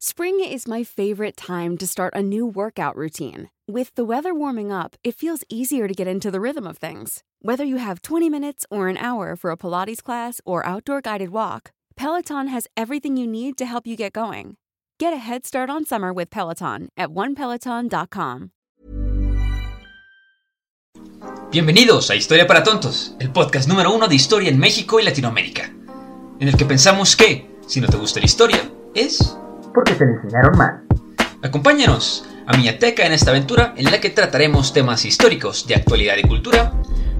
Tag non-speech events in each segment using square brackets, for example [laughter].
Spring is my favorite time to start a new workout routine. With the weather warming up, it feels easier to get into the rhythm of things. Whether you have 20 minutes or an hour for a Pilates class or outdoor guided walk, Peloton has everything you need to help you get going. Get a head start on summer with Peloton at onepeloton.com. Bienvenidos a Historia para Tontos, el podcast número uno de historia en México y Latinoamérica, en el que pensamos que, si no te gusta la historia, es porque te enseñaron mal. Acompáñanos a Miñateca en esta aventura en la que trataremos temas históricos de actualidad y cultura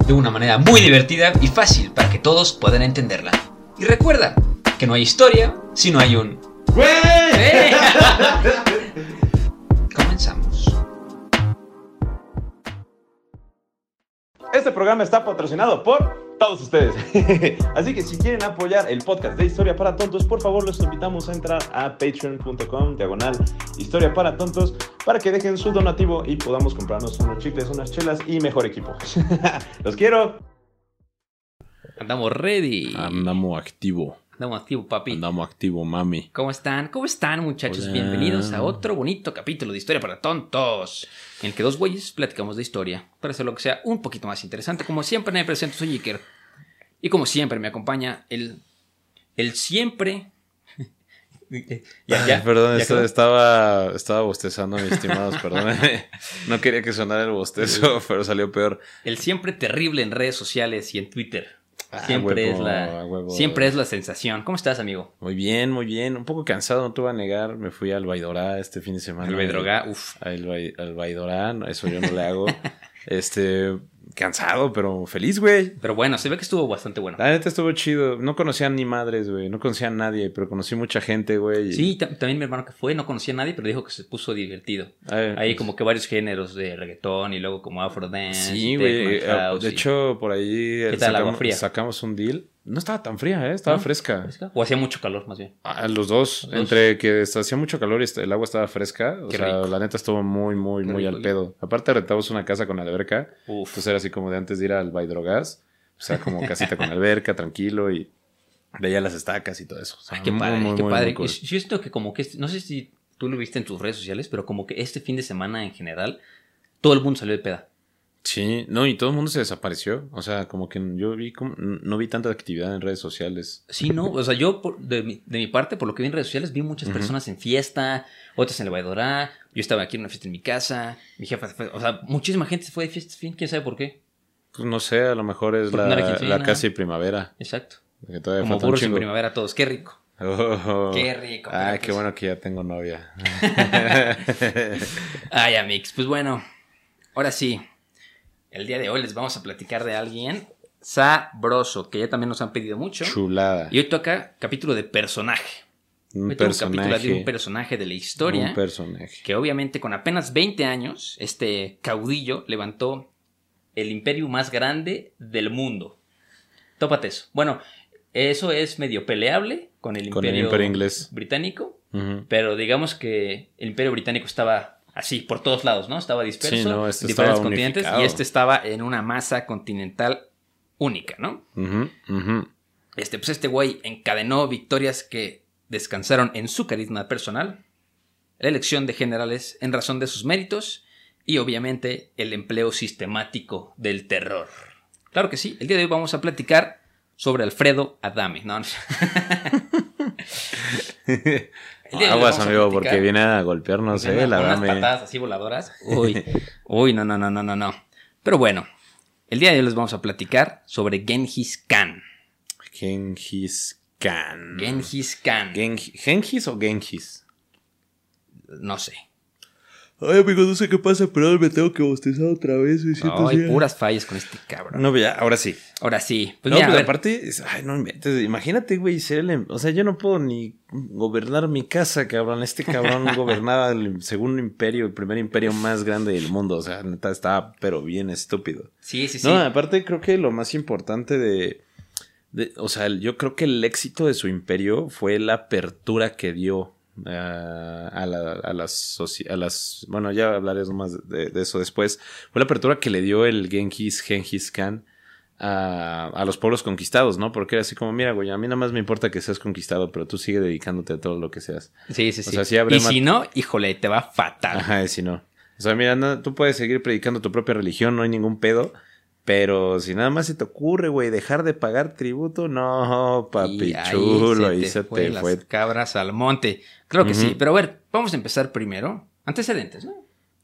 de una manera muy divertida y fácil para que todos puedan entenderla. Y recuerda que no hay historia si no hay un... Este programa está patrocinado por todos ustedes. [laughs] Así que si quieren apoyar el podcast de Historia para Tontos, por favor los invitamos a entrar a patreon.com, diagonal Historia para Tontos, para que dejen su donativo y podamos comprarnos unos chicles, unas chelas y mejor equipo. [laughs] los quiero. Andamos ready. Andamos activo. Andamos activo, papi. Andamos activo, mami. ¿Cómo están? ¿Cómo están, muchachos? Hola. Bienvenidos a otro bonito capítulo de Historia para Tontos, en el que dos güeyes platicamos de historia, para hacer lo que sea un poquito más interesante. Como siempre me presento, soy Iker. Y como siempre me acompaña el, el siempre... [laughs] Ya, Ay, ya, perdón, ya esto- quedó. estaba, estaba bostezando, mis estimados, [laughs] perdón. No quería que sonara el bostezo, pero salió peor. El siempre terrible en redes sociales y en Twitter. Ah, Siempre, huevo, es la, huevo. siempre es la sensación. ¿Cómo estás, amigo? Muy bien, muy bien. Un poco cansado, no te voy a negar. Me fui al Baidorá este fin de semana. El Bedroga, uff. Al, Bai- al Baidorá, eso yo no le hago. [laughs] este, cansado, pero feliz, güey. Pero bueno, se ve que estuvo bastante bueno. La neta estuvo chido. No conocía ni madres, güey. No conocía a nadie, pero conocí mucha gente, güey. y- Sí, ta- también mi hermano que fue, no conocía a nadie, pero dijo que se puso divertido. Ay, Hay pues, como que varios géneros de reggaetón y luego como afro dance. Sí, güey. eh, De y- hecho, por ahí sacamos un deal. No estaba tan fría, ¿eh? Estaba ¿No? fresca. ¿Fresca? O hacía mucho calor, más bien. Ah, los dos. Los dos. Entre que hacía mucho calor y est- el agua estaba fresca. O Qué sea, rico. la neta estuvo muy, muy, Qué muy rico. al pedo. Aparte, rentamos una casa con alberca. Uf. Pues era así como de antes de ir al Baidrogas. O sea, como casita con [laughs] alberca, tranquilo y veía las estacas y todo eso. O sea, Ay, qué muy, padre, muy, qué muy, padre. cool. Yo siento que como que, este- no sé si tú lo viste en tus redes sociales, pero como que este fin de semana en general, todo el mundo salió de peda. Sí, no, y todo el mundo se desapareció. O sea, como que yo vi, como, no vi tanta actividad en redes sociales. Sí, no, o sea, yo por- de, mi, de mi parte, por lo que vi en redes sociales, vi muchas personas en fiesta, otras en el Baidorá, yo estaba aquí en una fiesta en mi casa, mi jefa fue, o sea, muchísima gente se fue de fiesta, fin, quién sabe por qué. Pues no sé, a lo mejor es Porque no la, la casi primavera. Exacto. Que Como burros en primavera todos, qué rico. Oh. Qué rico, Ah, pero qué pues- bueno que ya tengo novia. [laughs] Ay, Amix, pues bueno, ahora sí, el día de hoy les vamos a platicar de alguien sabroso, que ya también nos han pedido mucho. Chulada. Y hoy toca capítulo de personaje. Un Hoy toca un capítulo de personaje. un personaje de la historia. Un personaje. que obviamente con apenas 20 años, este caudillo levantó el imperio más grande del mundo. Tópate eso. Bueno, eso es medio peleable con el Con el imperio, imperio inglés. británico, pero digamos que el imperio británico estaba así por todos lados, ¿no? Estaba disperso Sí, no, este en diferentes continentes unificado. y este estaba en una masa continental única, ¿no? Ujú, ujú. Este, pues este güey encadenó victorias que descansaron en su carisma personal, la elección de generales en razón de sus méritos y obviamente el empleo sistemático del terror. Claro que sí, el día de hoy vamos a platicar sobre Alfredo Adame. No, no. [laughs] [laughs] Aguas, amigo, porque viene a golpearnos, eh, la unas dame. patadas así voladoras. [laughs] Uy, uy, no, no, no, no, no, no. Pero bueno, el día de hoy les vamos a platicar sobre Genghis Khan. Genghis Khan. Genghis Khan. Genghis, ¿Genghis o Genghis? No sé. Ay, amigo, no sé qué pasa, pero ahora me tengo que bostezar otra vez. Me siento Ay, así. puras fallas con este cabrón. No, ya, ahora sí. Ahora sí. Pues no, mira, pero ver, aparte, es- ay, no inventes. Imagínate, güey, ser el. em- O sea, yo no puedo ni gobernar mi casa, cabrón. Este cabrón [laughs] gobernaba el segundo imperio, el primer imperio más grande del mundo. O sea, neta, estaba, pero bien estúpido. Sí, sí, sí. No, aparte, creo que lo más importante de. de- o sea, yo creo que el éxito de su imperio fue la apertura que dio a, la- a las. a las bueno, ya hablaré más de, de eso después. Fue la apertura que le dio el Genghis, Genghis Khan a, a los pueblos conquistados, ¿no? Porque era así como, mira, güey, a mí nada más me importa que seas conquistado, pero tú sigue dedicándote a todo lo que seas. Sí, sí, O sí. sea, sí y si no, híjole, te va fatal. Ajá, y si no. O sea, mira, no- tú puedes seguir predicando tu propia religión, no hay ningún pedo. Pero si nada más se te ocurre, güey, dejar de pagar tributo, no, papi Y ahí chulo, se ahí te se fue te las fue. cabras al monte. Creo que sí. Pero a ver, vamos a empezar primero. Antecedentes, ¿no?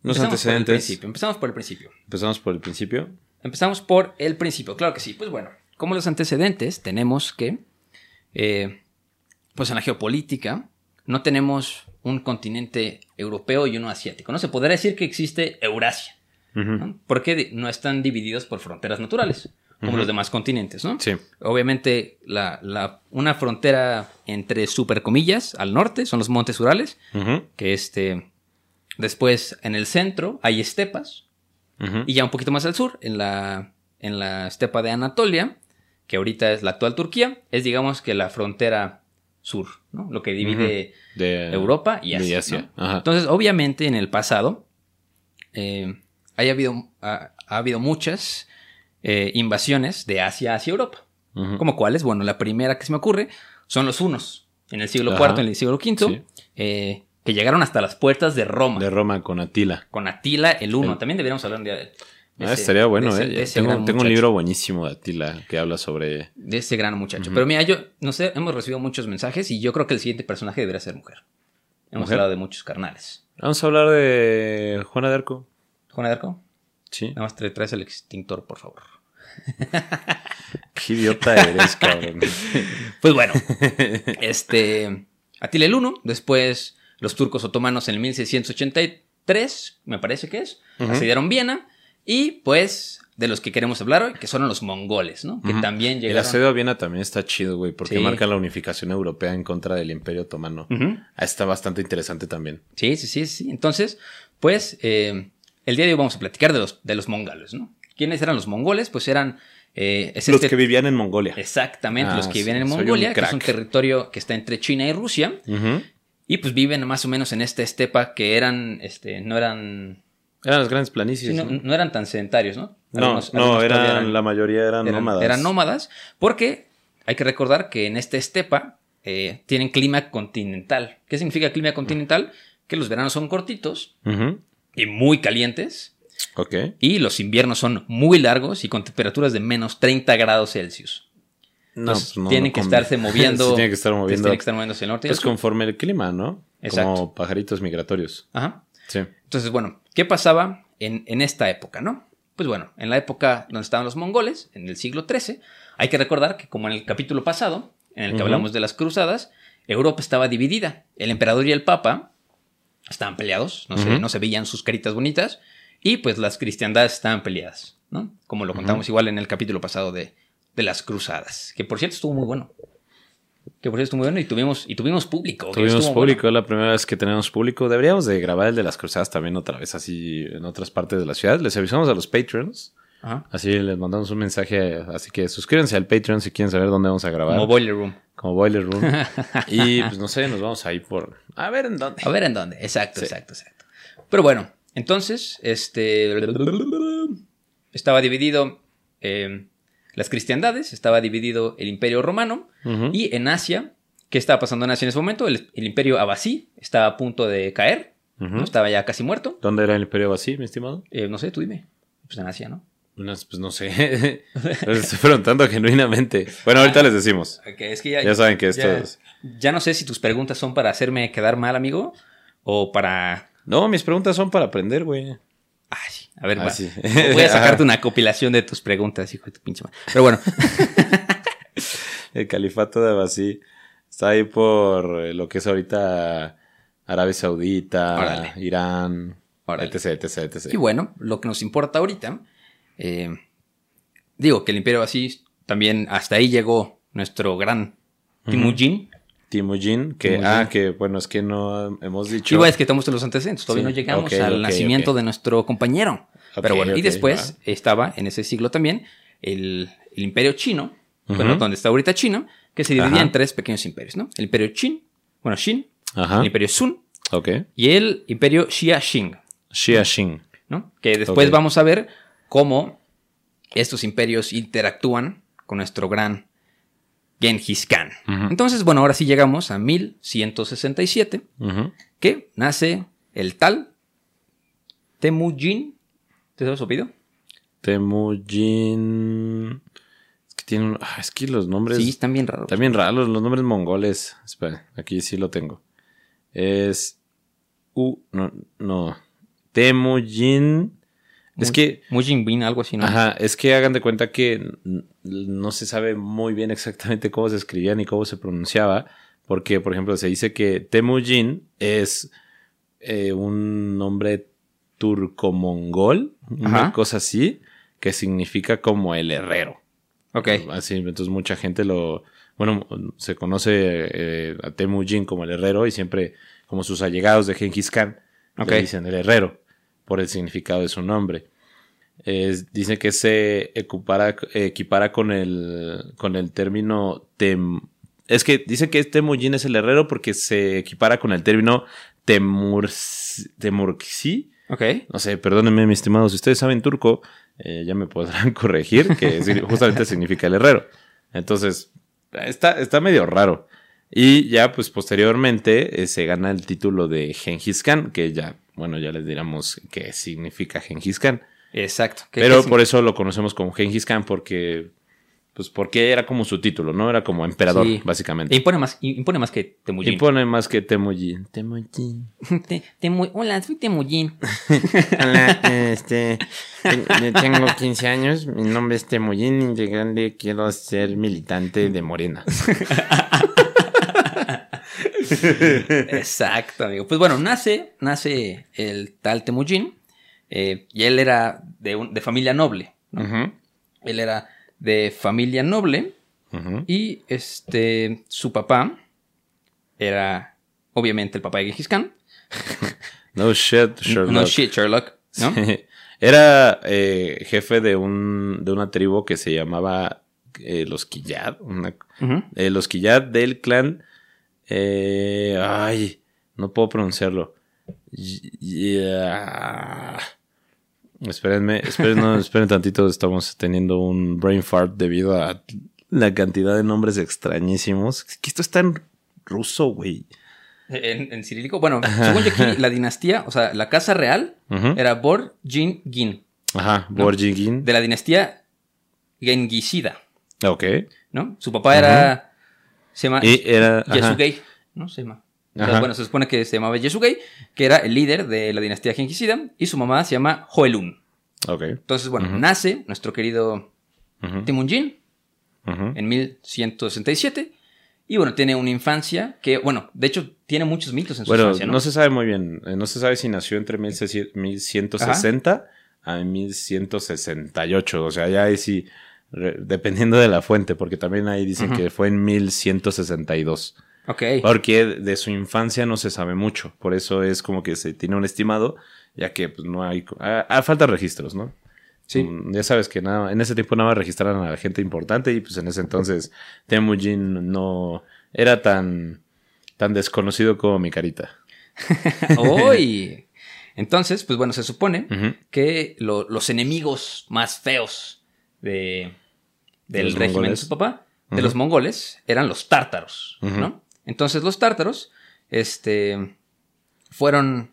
Los Empezamos Por el antecedentes. principio. Empezamos por el principio. Empezamos por el principio. Empezamos por el principio, claro que sí. Pues bueno, como los antecedentes, tenemos que, eh, pues en la geopolítica, no tenemos un continente europeo y uno asiático. No se podrá decir que existe Eurasia, Ujú. ¿no? porque no están divididos por fronteras naturales, como Ujú. los demás continentes, ¿no? Sí. Obviamente, la, la- una frontera entre super comillas al norte son los montes Urales, Ujú. que este, después en el centro hay estepas, Ujú. y ya un poquito más al sur, en la, en la estepa de Anatolia, que ahorita es la actual Turquía, es digamos que la frontera sur, ¿no? Lo que divide De Europa y Asia. Asia, ¿no? Entonces, obviamente, en el pasado, eh, haya habido, ha, ha habido muchas eh, invasiones de Asia hacia Europa. Ujú. ¿Como cuáles? Bueno, la primera que se me ocurre son los hunos, en el siglo Ajá. IV, en el siglo V, Sí. eh, que llegaron hasta las puertas de Roma, De Roma con Atila. con Atila el Uno. También deberíamos hablar un día de, de Ah, ese- estaría bueno, ¿eh? tengo un libro buenísimo de Atila que habla sobre. De ese gran muchacho. Pero mira, yo, no sé, hemos recibido muchos mensajes y yo creo que el siguiente personaje debería ser mujer. Hemos ¿Mujer? hablado de muchos carnales. Vamos a hablar de Juana de Arco. Juana de Arco, Sí. nada más te traes el extintor, por favor. [laughs] Qué idiota eres, cabrón. [laughs] Pues bueno, este. Atila el Uno, después los turcos otomanos en el 1683, me parece que es, asediaron Viena, y pues de los que queremos hablar hoy, que son los mongoles, ¿no? Que también El llegaron. asedio a Viena también está chido, güey, porque Sí. marca la unificación europea en contra del Imperio Otomano. Ah, Está bastante interesante también. Sí, sí, sí, sí. Entonces, pues, eh, el día de hoy vamos a platicar de los, de los mongoles, ¿no? ¿Quiénes eran los mongoles? Pues eran... eh, es Los este- que vivían en Mongolia. Exactamente, Ah, los que sí, viven en Mongolia, que es un territorio que está entre China y Rusia, y pues viven más o menos en esta estepa que eran, este, no eran, Eran las grandes sí, planicies. no, ¿no? no eran tan sedentarios, ¿no? No, Algunos- no, eran, la mayoría eran, eran- nómadas. eran nómadas, porque hay que recordar que en esta estepa eh, tienen clima continental. ¿Qué significa clima continental? Que los veranos son cortitos. Y muy calientes, Ok. y los inviernos son muy largos y con temperaturas de menos 30 grados Celsius. No, Entonces, pues no, tienen no que estarse moviendo. [laughs] Sí, tienen que estar moviendo. tienen que estar moviendo hacia el norte y Pues conforme el clima, ¿no? Exacto. Como pajaritos migratorios. Ajá. Sí. Entonces, bueno, ¿qué pasaba en, en esta época, no? Pues bueno, en la época donde estaban los mongoles, en el siglo XIII, hay que recordar que como en el capítulo pasado, en el que hablamos de las cruzadas, Europa estaba dividida. El emperador y el papa estaban peleados, no, se, no se veían sus caritas bonitas, y pues las cristiandades estaban peleadas, ¿no? Como lo contamos igual en el capítulo pasado de, de las cruzadas, que por cierto estuvo muy bueno. Que por cierto estuvo muy bueno y tuvimos, y tuvimos público. Tuvimos público, bueno. la primera vez que tenemos público. Deberíamos de grabar el de las cruzadas también otra vez, así en otras partes de la ciudad. Les avisamos a los patrons. Ajá. Así les mandamos un mensaje. Así que suscríbanse al Patreon si quieren saber dónde vamos a grabar. Como Boiler Room. Como Boiler Room. [laughs] y pues no sé, nos vamos a ir por. A ver en dónde. A ver en dónde. Exacto, Sí. exacto, exacto. Pero bueno, entonces, este. Estaba dividido eh, las cristiandades, estaba dividido el imperio romano, y en Asia, ¿qué estaba pasando en Asia en ese momento? El, el imperio abasí estaba a punto de caer. ¿no? estaba ya casi muerto. ¿Dónde era el Imperio Basí, mi estimado? Eh, no sé, tú dime. Pues en Asia, ¿no? Unas, pues no sé. [laughs] Les estoy preguntando genuinamente. Bueno, ahorita les decimos. Ok, es que ya, Ya saben que esto ya- es. ya no sé si tus preguntas son para hacerme quedar mal, amigo, o para No, mis preguntas son para aprender, güey. Ay, a ver, Ah, sí. voy a [laughs] sacarte una compilación de tus preguntas, hijo de tu pinche madre. Pero bueno, [laughs] El califato de Abasí está ahí por eh, lo que es ahorita Arabia Saudita, Órale. Irán, Órale. etc, etc, etc. y bueno, lo que nos importa ahorita, eh, digo que el imperio así también hasta ahí llegó nuestro gran Timujin. Timujin, que, Timujin. ah, que bueno, es que no hemos dicho. Igual es que estamos en los antecedentes, todavía Sí, no llegamos al nacimiento de nuestro compañero. Pero bueno, y después estaba en ese siglo también el, el imperio chino, bueno, donde está ahorita China, que se dividía Ajá. en tres pequeños imperios, ¿no? El imperio Qin, bueno, Xin, Ajá. el imperio Sun y el imperio Xia Xing, Xia Xin. ¿no? Que después vamos a ver cómo estos imperios interactúan con nuestro gran Genghis Khan. Entonces, bueno, ahora sí llegamos a 1167, Ujú. que nace el tal Temujin. ¿Te sabes su apellido? Temujin. Es que tiene un- ah, es que los nombres. Sí, están bien raros. También raros los nombres mongoles. Espera, aquí sí lo tengo. Es. U. No. no. Temujin. Es que. Mujin Bin, algo así, ¿no? Ajá, es que hagan de cuenta que no se sabe muy bien exactamente cómo se escribía ni cómo se pronunciaba. Porque, por ejemplo, se dice que Temujin es eh, un nombre turco-mongol, una cosa así, que significa como el herrero. Ok. Así, entonces mucha gente lo, bueno, se conoce eh, a Temujin como el herrero y siempre como sus allegados de Genghis Khan Ok. le dicen el herrero por el significado de su nombre. Es- dice que se equipara, equipara con el con el término tem, es que dice que Temujin es el herrero porque se equipara con el término temur, temurksi, Ok. no sé, perdónenme, mis estimados, si ustedes saben turco, eh, ya me podrán [laughs] corregir, que justamente significa el herrero. Entonces, está, está medio raro. Y ya, pues posteriormente eh, se gana el título de Genghis Khan, que ya, bueno, ya les diremos qué significa Genghis Khan. Exacto. ¿Qué- Pero qué por eso lo conocemos como Genghis Khan, porque, pues porque era como su título, ¿no? Era como emperador, Sí. básicamente. Impone más, impone más que Temujin. Impone más que Temujin. Temujin. [laughs] Te- Temu- Hola, soy Temujin. [laughs] Hola, [laughs] este, tengo 15 años, mi nombre es Temujin y de grande quiero ser militante de Morena. Exacto, amigo. Pues bueno, nace, nace el tal Temujin. eh, y él era de, un- de familia noble. Él era de familia noble. Y este. Su papá era. Obviamente el papá de Genghis Khan. [laughs] No shit, Sherlock. No shit, Sherlock. ¿no? Sí. Era eh, jefe de un de una tribu que se llamaba eh, los Quillad. una- los Quillad del clan. Eh, ay, no puedo pronunciarlo. Yeah. Espérenme, esperen, no, [laughs] esperen tantito, estamos teniendo un brain fart debido a la cantidad de nombres extrañísimos. Que esto está en ruso, güey. En, en cirílico. Bueno, según yo aquí, la [laughs] dinastía, o sea, la casa real Ujú. era Borjin Gin. Ajá, ¿no? Borjigin. De la dinastía Genghisida. Ok. ¿no? Su papá era. Se llama. Y era. ajá. Yesugei, ¿no? Se llama. Entonces, Ajá. bueno, se supone que se llamaba Yesugei, que era el líder de la dinastía Genghis-Sida, y su mamá se llama Joelun. Ok. Entonces, bueno, nace nuestro querido Ujú, Temujin ujú. en 1167, y bueno, tiene una infancia que, bueno, de hecho, tiene muchos mitos en su Bueno, infancia, ¿no? ¿no? se sabe muy bien. Eh, No se sabe si nació entre 1600 1160 a 1168. O sea, ya ahí sí, re- dependiendo de la fuente, porque también ahí dicen que fue en 1162. Ok. Porque de su infancia no se sabe mucho. Por eso es como que se tiene un estimado, ya que pues, no hay. Ah, ah, falta registros, ¿no? Sí. Mm, Ya sabes que nada, en ese tiempo nada más registraron a la gente importante y pues en ese entonces Temujin no era tan, tan desconocido como mi carita. [laughs] ¡Uy! Entonces, pues bueno, se supone que lo- los enemigos más feos de, del régimen de su papá, de los mongoles, eran los tártaros. ¿no? Entonces los tártaros, este, fueron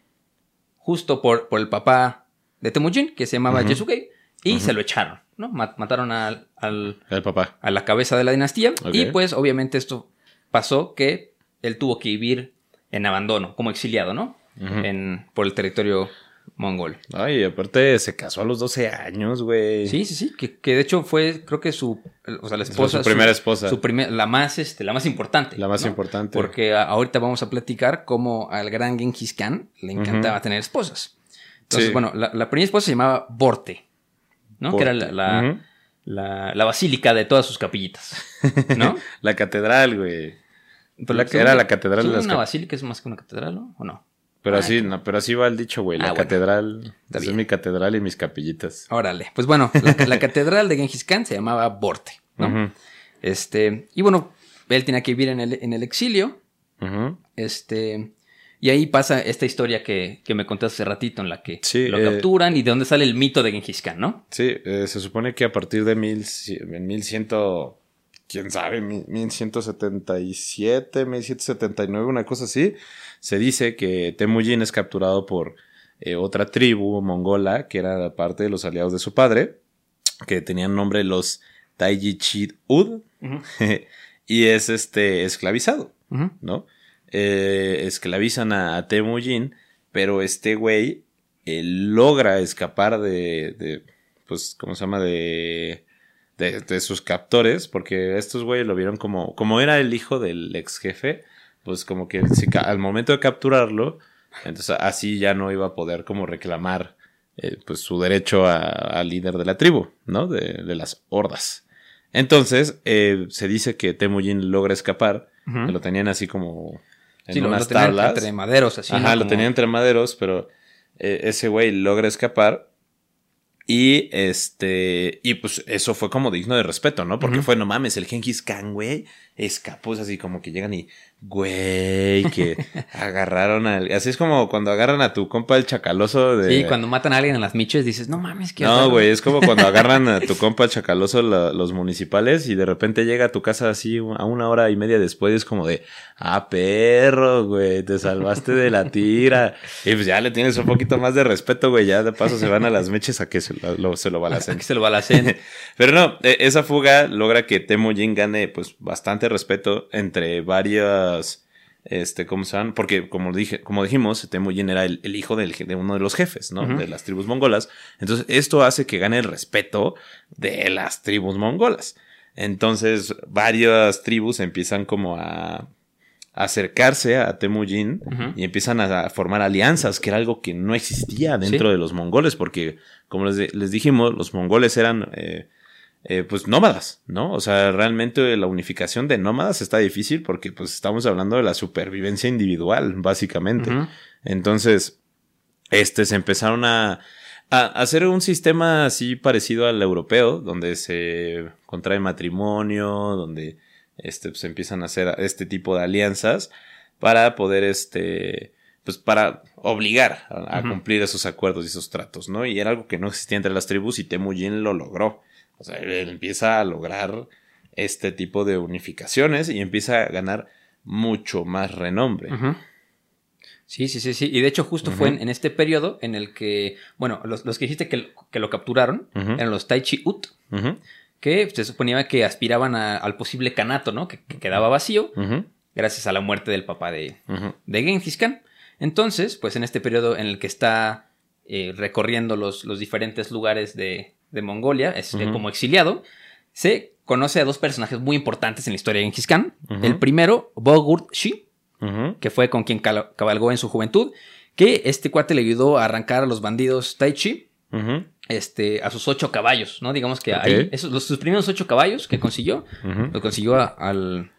justo por, por el papá de Temujin, que se llamaba Ujú. Yesugei, y se lo echaron, ¿no? Ma- Mataron al, al- El papá. a la cabeza de la dinastía, y pues obviamente esto pasó que él tuvo que vivir en abandono, como exiliado, ¿no? En, por el territorio mongol. Ay, aparte se casó a los 12 años, güey. Sí, sí, sí, que, que de hecho fue, creo que su, o sea, la Fue esposa. su primera esposa. su primer- la más, este, la más importante. La más ¿no? importante. Porque a- ahorita vamos a platicar cómo al gran Genghis Khan le encantaba tener esposas. Entonces, Sí. bueno, la, la primera esposa se llamaba Borte, ¿no? Que era la, la, la- la basílica de todas sus capillitas, ¿no? [laughs] La catedral, güey. Pero La- era la catedral de las una basílica es más que una catedral, ¿no? ¿O no? Pero Ah, así, no, pero así va el dicho, güey. La Ah, catedral. Esa es mi catedral y mis capillitas. Órale. Pues bueno, la, [laughs] la catedral de Genghis Khan se llamaba Borte, ¿no? Este, y bueno, él tenía que vivir en el, en el exilio. Este, Y ahí pasa esta historia que, que me contaste hace ratito, en la que Sí, lo eh, capturan y de dónde sale el mito de Genghis Khan, ¿no? Sí, eh, se supone que a partir de mil, en 1100, quién sabe, mil- 1177, 1779, una cosa así, se dice que Temujin es capturado por eh, otra tribu mongola que era parte de los aliados de su padre, que tenían nombre los Taiji Ud, [laughs] y es este esclavizado. ¿no? Eh, esclavizan a, a Temujin, pero este güey eh, logra escapar de, de, pues, ¿cómo se llama? De, de, de sus captores, porque estos güeyes lo vieron como, como era el hijo del ex jefe, pues como que si al momento de capturarlo, entonces así ya no iba a poder como reclamar eh, pues su derecho a- al líder de la tribu, ¿no? De, de las hordas. Entonces, eh, se dice que Temujin logra escapar, que lo tenían así como en Sí, unas lo tenían tablas. entre maderos, así. Ajá, ¿no? lo Como- tenía entre maderos, pero eh, ese güey logra escapar. Y este. Y pues eso fue como digno de respeto, ¿no? Porque fue, no mames, el Genghis Khan, güey, escapó. Es así como que llegan y. Güey, que [laughs] agarraron al. Así es como cuando agarran a tu compa el chacaloso de. Sí, cuando matan a alguien en las miches dices, no mames, que No, güey, es como cuando [laughs] agarran a tu compa el chacaloso la- los municipales y de repente llega a tu casa así a una hora y media después y es como de, ah, perro, güey, te salvaste de la tira. [laughs] Y pues ya le tienes un poquito más de respeto, güey, ya de paso se van a las meches a que se lo, se lo balacen. que se lo balacen. Pero no, e- esa fuga logra que Temujin gane pues bastante respeto entre varias, este, ¿cómo se llaman? Porque como dije, como dijimos, Temujin era el, el hijo del de uno de los jefes, ¿no? De las tribus mongolas. Entonces esto hace que gane el respeto de las tribus mongolas. Entonces varias tribus empiezan como a acercarse a Temujin y empiezan a formar alianzas, que era algo que no existía dentro Sí. de los mongoles, porque como les dijimos, los mongoles eran eh, eh, pues nómadas, ¿no? O sea, realmente la unificación de nómadas está difícil porque pues estamos hablando de la supervivencia individual, básicamente. Entonces, este, se empezaron a, a hacer un sistema así parecido al europeo, donde se contrae matrimonio, donde este, pues, se empiezan a hacer este tipo de alianzas para poder, este, pues para obligar a, cumplir esos acuerdos y esos tratos, ¿no? Y era algo que no existía entre las tribus y Temujin lo logró. O sea, él empieza a lograr este tipo de unificaciones y empieza a ganar mucho más renombre. Sí, sí, sí, sí. Y de hecho, justo fue en, en este periodo en el que, bueno, los, los que dijiste que, lo- que lo capturaron eran los Taichi Ut, que se suponía que aspiraban a- al posible canato, ¿no? Que, que quedaba vacío gracias a la muerte del papá de, de Genghis Khan. Entonces, pues en este periodo en el que está eh, recorriendo los, los diferentes lugares de, de Mongolia, es, Ujú. como exiliado, se conoce a dos personajes muy importantes en la historia de Genghis Khan. El primero, Bogurt Shi, que fue con quien cabalgó en su juventud, que este cuate le ayudó a arrancar a los bandidos Taichi este, a sus ocho caballos, ¿no? Digamos que ahí, esos, los, sus primeros ocho caballos que consiguió, ujú. lo consiguió a, al-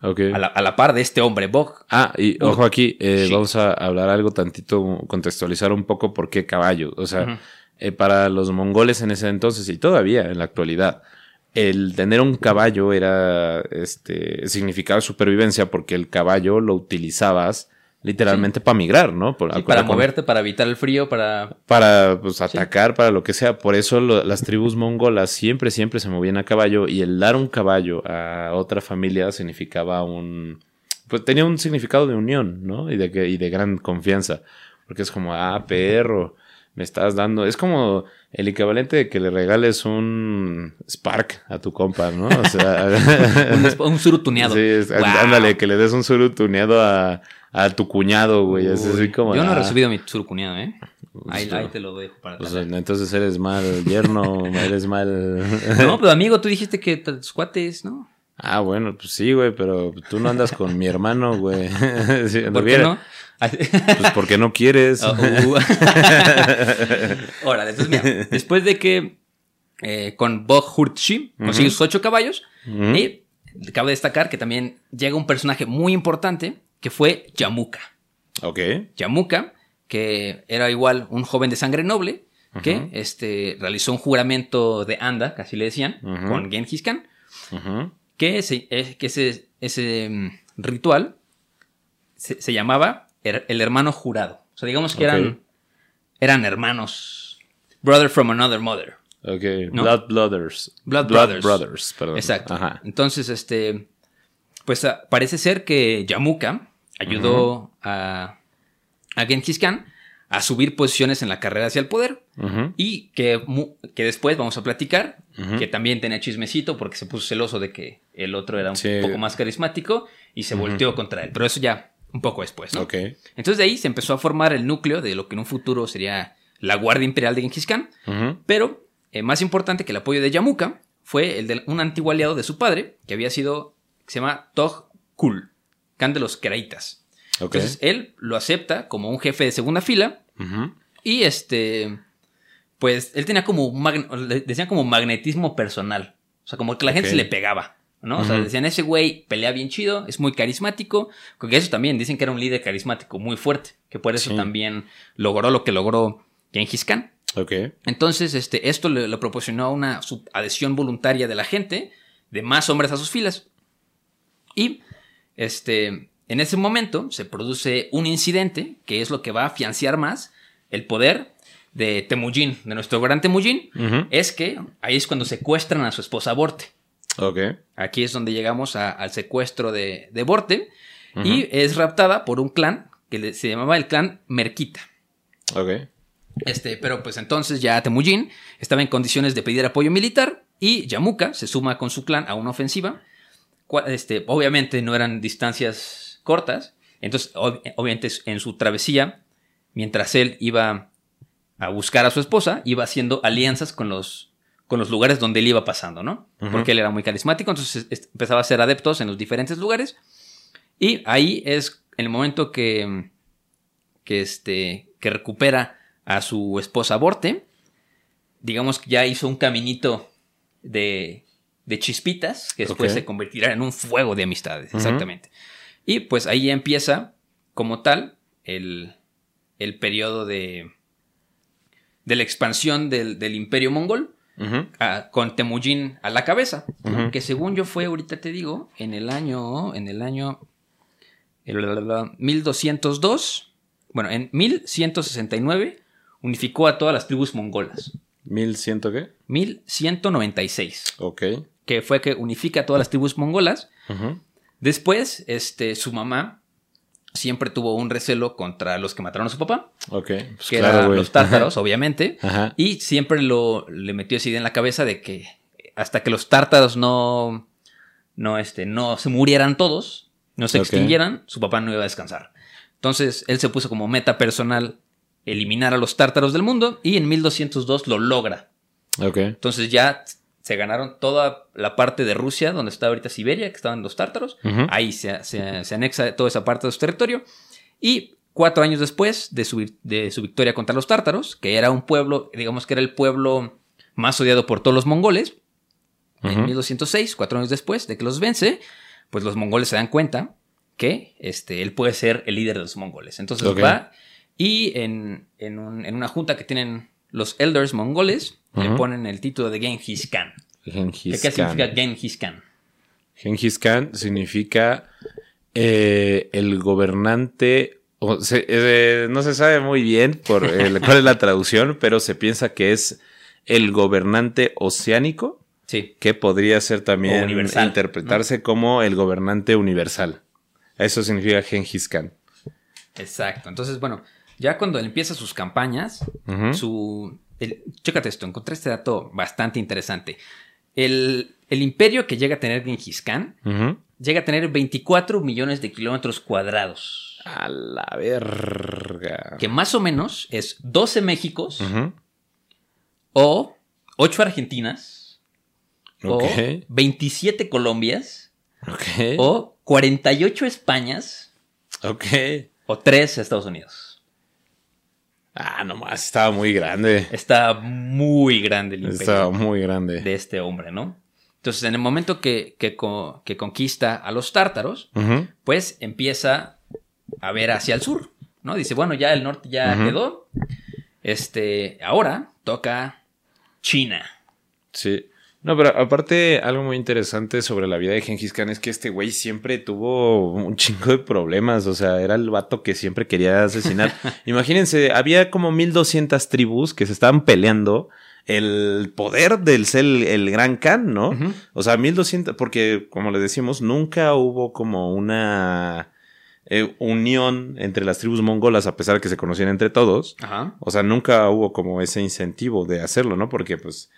a la, a la par de este hombre, Bog. Ah, y ojo aquí, eh, vamos a hablar algo tantito, contextualizar un poco por qué caballo. O sea. Eh, para los mongoles en ese entonces y todavía en la actualidad, el tener un caballo era, este, significaba supervivencia porque el caballo lo utilizabas literalmente para migrar, ¿no? Por, Sí, acuerda para moverte, para evitar el frío, para... para pues, atacar, para lo que sea. Por eso lo- las tribus mongolas siempre, siempre se movían a caballo y el dar un caballo a otra familia significaba un... Pues tenía un significado de unión, ¿no? Y de, que- y de gran confianza. Porque es como, ah, perro, me estás dando... Es como el equivalente de que le regales un Spark a tu compa, ¿no? O sea... [laughs] Un, [laughs] un surutuneado. Sí, es- Wow. ándale, que le des un surutuneado a, a tu cuñado, güey. Es así Uy, como... Yo no he ah. recibido mi surucuneado, ¿eh? Ahí, Pues, ahí te lo dejo para Pues, entonces eres mal yerno, [laughs] eres mal. No, pero amigo, tú dijiste que tus cuates, ¿no? Ah, bueno, pues sí, güey, pero tú no andas con mi hermano, güey. Si ¿Por qué no? Pues porque no quieres. Ah, [laughs] uh. [laughs] Órale, entonces mira, después de que eh, con Bog Hurtshi consigue sus ocho caballos, Ujú. y cabe destacar que también llega un personaje muy importante que fue Yamuka. Ok. Yamuka, que era igual un joven de sangre noble, que este, realizó un juramento de Anda, así le decían, con Genghis Khan, que ese, que ese, ese mm, ritual se, se llamaba el hermano jurado. O sea, digamos que eran, eran hermanos. Brother from another mother. Ok, ¿No? Blood Brothers. Blood Brothers. Brothers, perdón. Exacto. Ajá. Entonces, este, pues ah, parece ser que Yamuka ayudó a, a Genghis Khan a subir posiciones en la carrera hacia el poder y que, que después vamos a platicar que también tenía chismecito porque se puso celoso de que el otro era un Sí. poco más carismático y se volteó contra él. Pero eso ya un poco después. Entonces de ahí se empezó a formar el núcleo de lo que en un futuro sería la Guardia Imperial de Genghis Khan. Pero eh, más importante que el apoyo de Yamuka fue el de un antiguo aliado de su padre, que había sido, que se llama Tog Kul, Khan de los Keraitas. Entonces él lo acepta como un jefe de segunda fila y este, pues él tenía como, decían como magnetismo personal. O sea, como que la gente se le pegaba. ¿No? O sea, decían, ese güey pelea bien chido, es muy carismático. Porque eso también, dicen que era un líder carismático muy fuerte. Que por eso Sí. también logró lo que logró Genghis Khan. Ok. Entonces, este, esto le, le proporcionó una adhesión voluntaria de la gente, de más hombres a sus filas. Y este, en ese momento se produce un incidente que es lo que va a afianciar más el poder de Temujin, de nuestro gran Temujin. Es que ahí es cuando secuestran a su esposa Borte. Ok. Aquí es donde llegamos a- al secuestro de, de Borte. Y es raptada por un clan que se llamaba el clan Merquita. Ok. Este, pero pues entonces ya Temujin estaba en condiciones de pedir apoyo militar y Yamuka se suma con su clan a una ofensiva. Este, obviamente no eran distancias cortas, entonces ob- obviamente en su travesía, mientras él iba a buscar a su esposa, iba haciendo alianzas con los, con los lugares donde él iba pasando, ¿no? Porque él era muy carismático, entonces empezaba a ser adeptos en los diferentes lugares. Y ahí es el momento que, que, este, que recupera a su esposa Borte. Digamos que ya hizo un caminito de, de chispitas que después se convertirá en un fuego de amistades. Exactamente. Y pues ahí ya empieza, como tal, el, el periodo de, de la expansión del, del imperio mongol A- con Temujin a la cabeza, que según yo fue, ahorita te digo, en el año, en el año el- la- la- 1202, bueno, en 1169 unificó a todas las tribus mongolas. ¿Mil ciento qué? 1196, Ok. que fue que unifica a todas las tribus mongolas. Después, este, su mamá siempre tuvo un recelo contra los que mataron a su papá, Ok. Pues que claro, eran los tártaros, obviamente. Ajá. Y siempre lo, le metió esa idea en la cabeza de que hasta que los tártaros no, no, este, no se murieran todos, no se extinguieran, su papá no iba a descansar. Entonces él se puso como meta personal eliminar a los tártaros del mundo y en 1202 lo logra. Ok. Entonces ya se ganaron toda la parte de Rusia, donde está ahorita Siberia, que estaban los tártaros. Ahí se, se- se anexa toda esa parte de su territorio. Y cuatro años después de su, de su victoria contra los tártaros, que era un pueblo, digamos que era el pueblo más odiado por todos los mongoles, en Ujú. 1206, cuatro años después de que los vence, pues los mongoles se dan cuenta que este, él puede ser el líder de los mongoles. Entonces va y en, en un- en una junta que tienen los elders mongoles, le ponen el título de Genghis Khan. Genghis ¿Qué Khan. significa Genghis Khan? Genghis Khan significa eh, el gobernante. o se- eh, no se sabe muy bien por el- cuál es la traducción, pero se piensa que es el gobernante oceánico, Sí. que podría ser también universal, interpretarse como el gobernante universal. Eso significa Genghis Khan. Exacto. Entonces, bueno, ya cuando él empieza sus campañas, su. El- chécate esto, encontré este dato bastante interesante. El, el imperio que llega a tener Genghis Khan Ujú. llega a tener 24 millones de kilómetros cuadrados. A la verga. Que más o menos es 12 Méxicos Ujú. o 8 Argentinas Ok. o 27 Colombias Ok. o 48 Españas Ok. o 3 Estados Unidos. Ah, nomás estaba muy grande. Está muy grande el imperio. Estaba muy grande. de este hombre, ¿no? Entonces, en el momento que, que co- que conquista a los tártaros, pues empieza a ver hacia el sur, ¿no? Dice, bueno, ya el norte ya quedó. Este, ahora toca China. Sí. No, pero aparte, algo muy interesante sobre la vida de Genghis Khan es que este güey siempre tuvo un chingo de problemas. O sea, era el vato que siempre quería asesinar. [laughs] Imagínense, había como 1200 tribus que se estaban peleando el poder del ser el, gran Khan, ¿no? O sea, 1200, porque como les decimos, nunca hubo como una eh, unión entre las tribus mongolas, a pesar de que se conocían entre todos. Ajá. O sea, nunca hubo como ese incentivo de hacerlo, ¿no? Porque pues,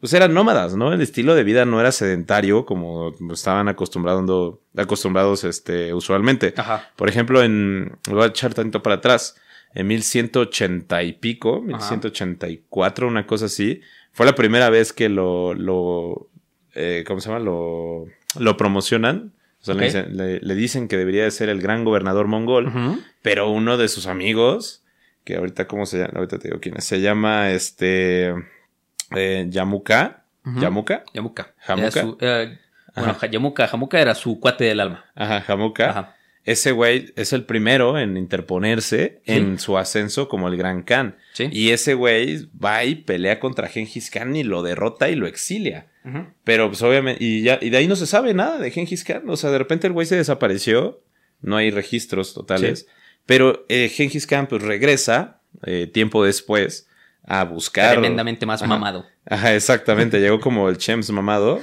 pues eran nómadas, ¿no? El estilo de vida no era sedentario como estaban acostumbrado, acostumbrados este, usualmente. Ajá. Por ejemplo, en, voy a echar tanto para atrás, en 1180 y pico, 1184, una cosa así, fue la primera vez que lo, lo eh, ¿cómo se llama? Lo, lo promocionan. O sea, le, dicen, le- le dicen que debería de ser el gran gobernador mongol. Pero uno de sus amigos, que ahorita, ¿cómo se llama? Ahorita te digo quién es. Se llama este. Eh, Yamuka. Ujú. ¿Yamuka? Yamuka. Jamuka. Su- eh, bueno, Yamuka, Jamuka era su cuate del alma. Ajá, Jamuka. Ajá. Ese güey es el primero en interponerse Sí. en su ascenso como el Gran Khan. Sí. Y ese güey va y pelea contra Genghis Khan y lo derrota y lo exilia. Ujú. Pero pues obviamente, y ya, y de ahí no se sabe nada de Genghis Khan. O sea, de repente el güey se desapareció. No hay registros totales. Sí. Pero eh, Genghis Khan pues regresa eh, tiempo después a buscar. Tremendamente más Ajá. mamado. Ajá, exactamente. [laughs] llegó como el Chems mamado.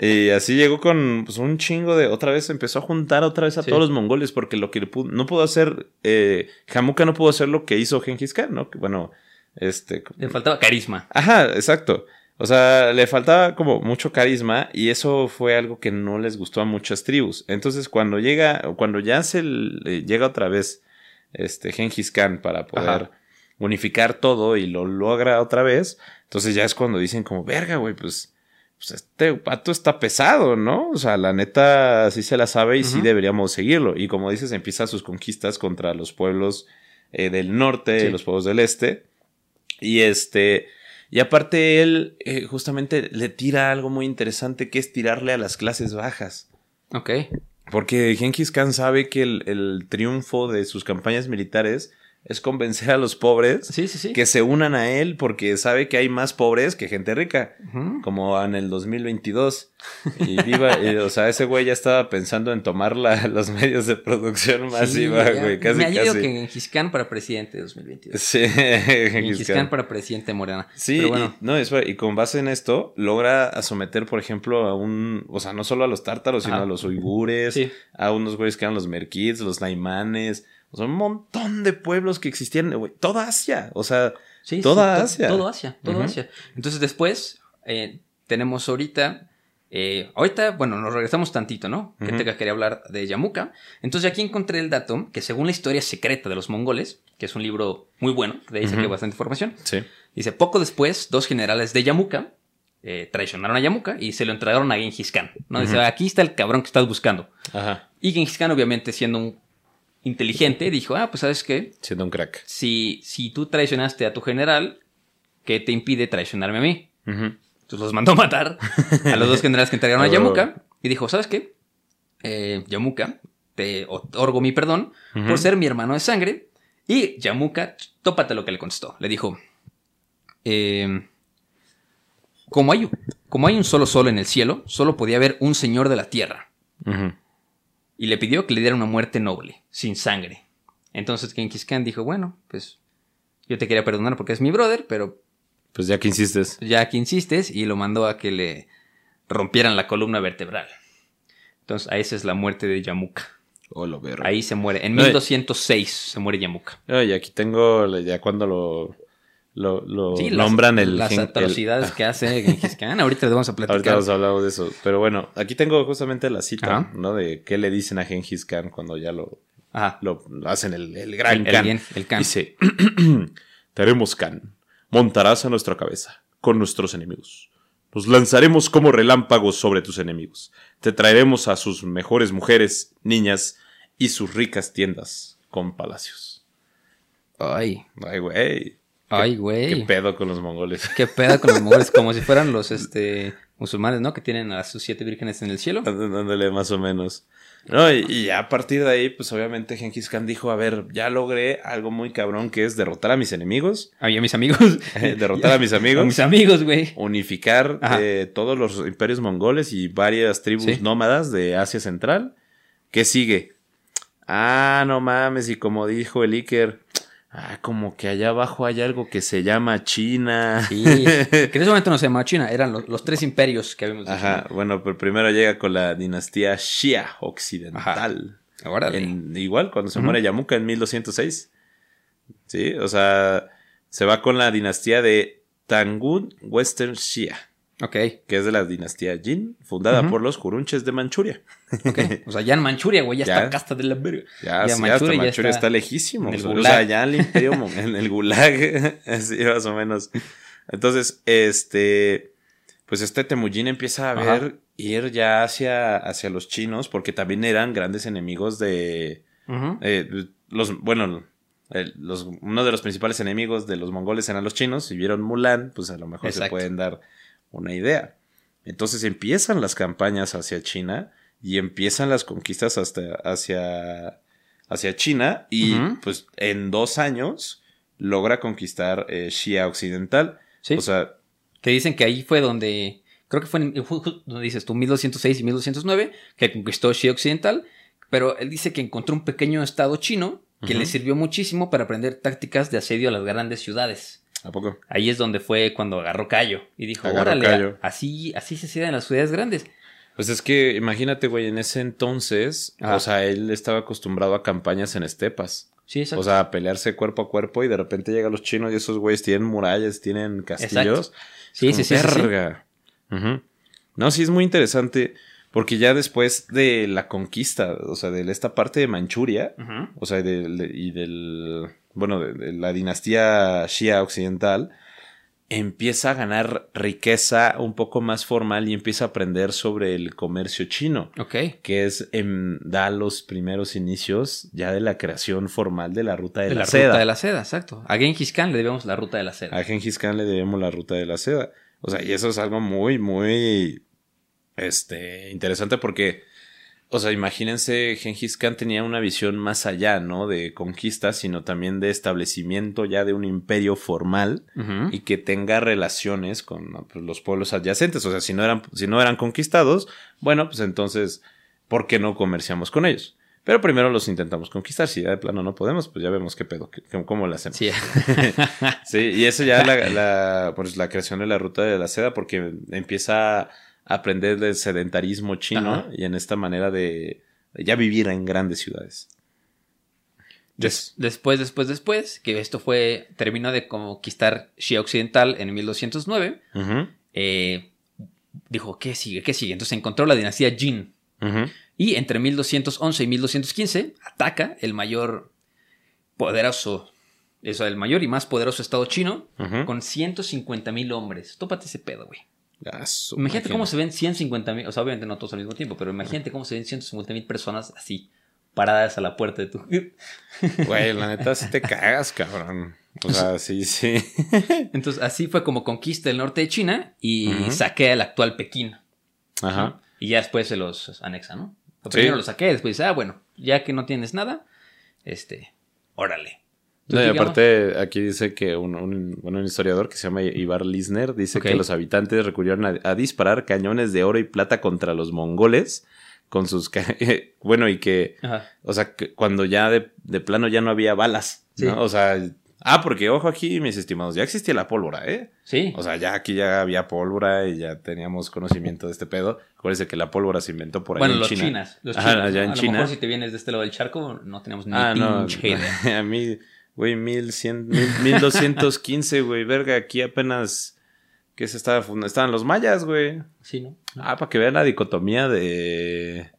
y así llegó con pues, un chingo de. Otra vez empezó a juntar otra vez a Sí. todos los mongoles. Porque lo que pu- no pudo hacer. Eh, Jamuka no pudo hacer lo que hizo Genghis Khan, ¿no? Que, bueno, este. Le faltaba carisma. Ajá, exacto. O sea, le faltaba como mucho carisma y eso fue algo que no les gustó a muchas tribus. Entonces, cuando llega, cuando ya se le- llega otra vez este Genghis Khan para poder Ajá. Unificar todo y lo logra otra vez, entonces ya es cuando dicen como, verga, güey, pues, pues este pato está pesado, ¿no? O sea, la neta sí se la sabe y sí deberíamos seguirlo. Y como dices, empieza sus conquistas contra los pueblos eh, del norte, Sí. los pueblos del este. Y este, y aparte él eh, justamente le tira algo muy interesante que es tirarle a las clases bajas. Ok. Porque Genghis Khan sabe que el, el triunfo de sus campañas militares es convencer a los pobres Sí, sí, sí. que se unan a él porque sabe que hay más pobres que gente rica. Como en el 2022. Y viva, y, o sea, ese güey ya estaba pensando en tomar la- los medios de producción masiva, güey. Casi, digo casi. que Genghis Khan para presidente de 2022. Sí, [laughs] Genghis Khan para presidente de Morena. Sí, Pero bueno. y, no, espera, y con base en esto, logra someter, por ejemplo, a un, o sea, no solo a los tártaros, sino a los uigures, a unos güeyes que eran los merkids, los naimanes, o sea, un montón de pueblos que existían, güey, toda Asia, o sea, Sí, Toda sí, Asia. Todo Asia, todo. Asia. Entonces después eh, tenemos ahorita, eh, ahorita, bueno, nos regresamos tantito, ¿no? Que Ujú. Teca quería hablar de Yamuka. Entonces aquí encontré el dato que según la historia secreta de los mongoles, que es un libro muy bueno, de ahí saqué Ujú. bastante información, sí. dice, poco después, dos generales de Yamuka eh, traicionaron a Yamuka y se lo entregaron a Genghis Khan, ¿no? Dice, aquí está el cabrón que estás buscando. Ajá, Y Genghis Khan, obviamente, siendo un inteligente, dijo, ah, pues sabes qué, siendo un crack. si, si tú traicionaste a tu general, ¿qué te impide traicionarme a mí? Ujú. Entonces los mandó a matar a los dos generales que entregaron a. [laughs] Yamuka y dijo, ¿sabes qué? Eh, Yamuka, te otorgo mi perdón por ser mi hermano de sangre. Y Yamuka, tópate lo que le contestó. Le dijo, eh, como, hay, como hay un solo sol en el cielo, solo podía haber un señor de la tierra. Y le pidió que le diera una muerte noble, sin sangre. Entonces Genghis Khan dijo, bueno, pues yo te quería perdonar porque es mi brother, pero Pues ya que insistes. ya que insistes, y lo mandó a que le rompieran la columna vertebral. Entonces, a esa es la muerte de Yamuka. Oh, lo. Ahí se muere. En Ay. 1206 se muere Yamuka. Ay, aquí tengo ya cuando lo, lo, lo Sí, las- nombran el... las el- atrocidades que hace Genghis Khan. Ahorita vamos a Ahorita platicar. hemos hablado de eso. Pero bueno, aquí tengo justamente la cita, Ajá. ¿no? De qué le dicen a Genghis Khan cuando ya lo, Ajá. lo hacen el, el gran el Khan. bien, el Khan. Dice, [clears throat] te haremos Khan. Montarás a nuestra cabeza con nuestros enemigos. Nos lanzaremos como relámpagos sobre tus enemigos. Te traeremos a sus mejores mujeres, niñas y sus ricas tiendas con palacios. Ay. Ay, güey. Ay, ¿Qué güey. pedo con los mongoles? ¿Qué pedo con los mongoles? Como si fueran los [laughs] este musulmanes, ¿no? Que tienen a sus siete vírgenes en el cielo. Dándole más o menos. No, y, y a partir de ahí, pues obviamente Genghis Khan dijo, a ver, ya logré algo muy cabrón que es derrotar a mis enemigos, A a mis amigos. [laughs] derrotar a mis [laughs] A amigos, mis amigos, güey. unificar eh, todos los imperios mongoles y varias tribus Sí. nómadas de Asia Central. ¿Qué sigue? Ah, no mames, y como dijo el Iker, ah, como que allá abajo hay algo que se llama China. Sí. [laughs] que en ese momento no se llamaba China, eran los, los tres imperios que habíamos dicho. Ajá, bueno, pero primero llega con la dinastía Shia occidental. En- igual, cuando se muere Yamuka en 1206. Sí, o sea, se va con la dinastía de Tangut Western Shia, Ok, que es de la dinastía Jin, fundada por los Jurunches de Manchuria. ok. O sea, ya en Manchuria, güey, ya, Ya. está casta de la verga. Ya, Ya sí, Manchuria hasta ya Manchuria está está, lejísimo. en el o sea, ya el imperio, en el gulag, [laughs] así más o menos. Entonces, este, pues este Temujin empieza a Ajá. ver, ir ya hacia, hacia los chinos, porque también eran grandes enemigos de, eh, los, bueno, el- los, uno de los principales enemigos de los mongoles eran los chinos. Si vieron Mulan, pues a lo mejor se pueden dar una idea. Entonces empiezan las campañas hacia China y empiezan las conquistas hasta hacia, hacia China y pues en dos años logra conquistar eh, Xia Occidental. Sí. O sea, Que dicen que ahí fue donde. Creo que fue en, donde dices tú, 1206 y 1209, que conquistó Xi Occidental. Pero él dice que encontró un pequeño estado chino que le sirvió muchísimo para aprender tácticas de asedio a las grandes ciudades. ¿A poco? Ahí es donde fue cuando agarró callo y dijo, Agarró órale, callo. así, así se hacían las ciudades grandes. Pues es que imagínate, güey, en ese entonces, Ajá. o sea, él estaba acostumbrado a campañas en estepas. Sí, exacto. O sea, a pelearse cuerpo a cuerpo y de repente llegan los chinos y esos güeyes tienen murallas, tienen castillos. sí, sí, sí, sí, sí. verga. No, sí es muy interesante porque ya después de la conquista, o sea, de esta parte de Manchuria, o sea, del- de- y del, bueno, de, de la dinastía Shia occidental, empieza a ganar riqueza un poco más formal y empieza a aprender sobre el comercio chino Ok. que es em, da los primeros inicios ya de la creación formal de la ruta de, De la, la seda. ruta de la seda, exacto. A Genghis Khan le debemos la ruta de la seda. A Genghis Khan le debemos la ruta de la seda. O sea, y eso es algo muy, muy este, interesante porque, o sea, imagínense, Genghis Khan tenía una visión más allá, ¿no? De conquista, sino también de establecimiento ya de un imperio formal y que tenga relaciones con pues, los pueblos adyacentes. O sea, si no eran, si no eran conquistados, bueno, pues entonces, ¿por qué no comerciamos con ellos? Pero primero los intentamos conquistar. Si ya de plano no podemos, pues ya vemos qué pedo, qué- cómo lo hacemos. Sí. [laughs] Sí, y eso ya la, la, pues, la creación de la ruta de la seda, porque empieza aprender del sedentarismo chino Ajá. y en esta manera de, de ya vivir en grandes ciudades. Des- después, después, después, que esto fue, terminó de conquistar Xia Occidental en 1209, Ujú, eh, dijo, ¿qué sigue? ¿Qué sigue? Entonces encontró la dinastía Jin. Y entre 1211 y 1215 ataca el mayor poderoso, eso, el mayor y más poderoso estado chino, con 150 mil hombres. Tópate ese pedo, güey. Imagínate cómo se ven 150 mil, o sea, obviamente no todos al mismo tiempo, pero imagínate cómo se ven 150 mil personas así, paradas a la puerta de tu... [laughs] Güey, la neta, sí te cagas, cabrón. O sea, sí, sí. [laughs] Entonces, así fue como conquista el norte de China y Ujú. saquea el actual Pekín. Ajá. Y ya después se los anexa, ¿no? O Sí. Primero los saqué, después dice, ah, bueno, ya que no tienes nada, este, órale. No, y aparte, aquí dice que un, un- bueno, un historiador que se llama Ibar Lisner dice que los habitantes recurrieron a, a disparar cañones de oro y plata contra los mongoles con sus... [laughs] bueno, y que Ajá. O sea, que cuando ya de, de plano ya no había balas, Sí. ¿no? O sea, ah, porque ojo aquí, mis estimados, ya existía la pólvora, ¿eh? Sí. O sea, ya aquí ya había pólvora y ya teníamos conocimiento de este pedo. Acuérdense que la pólvora se inventó por ahí bueno, en los China. chinas. Los Ajá, chinos, allá ¿no? en a lo mejor si te vienes de este lado del charco, no tenemos ni Ah, no. pinche idea. [laughs] A mí, güey, 1100, mil- 1215, güey, verga, aquí apenas que se estaba fundando. Estaban los mayas, güey. Sí, ¿no? Ah, para que vean la dicotomía de...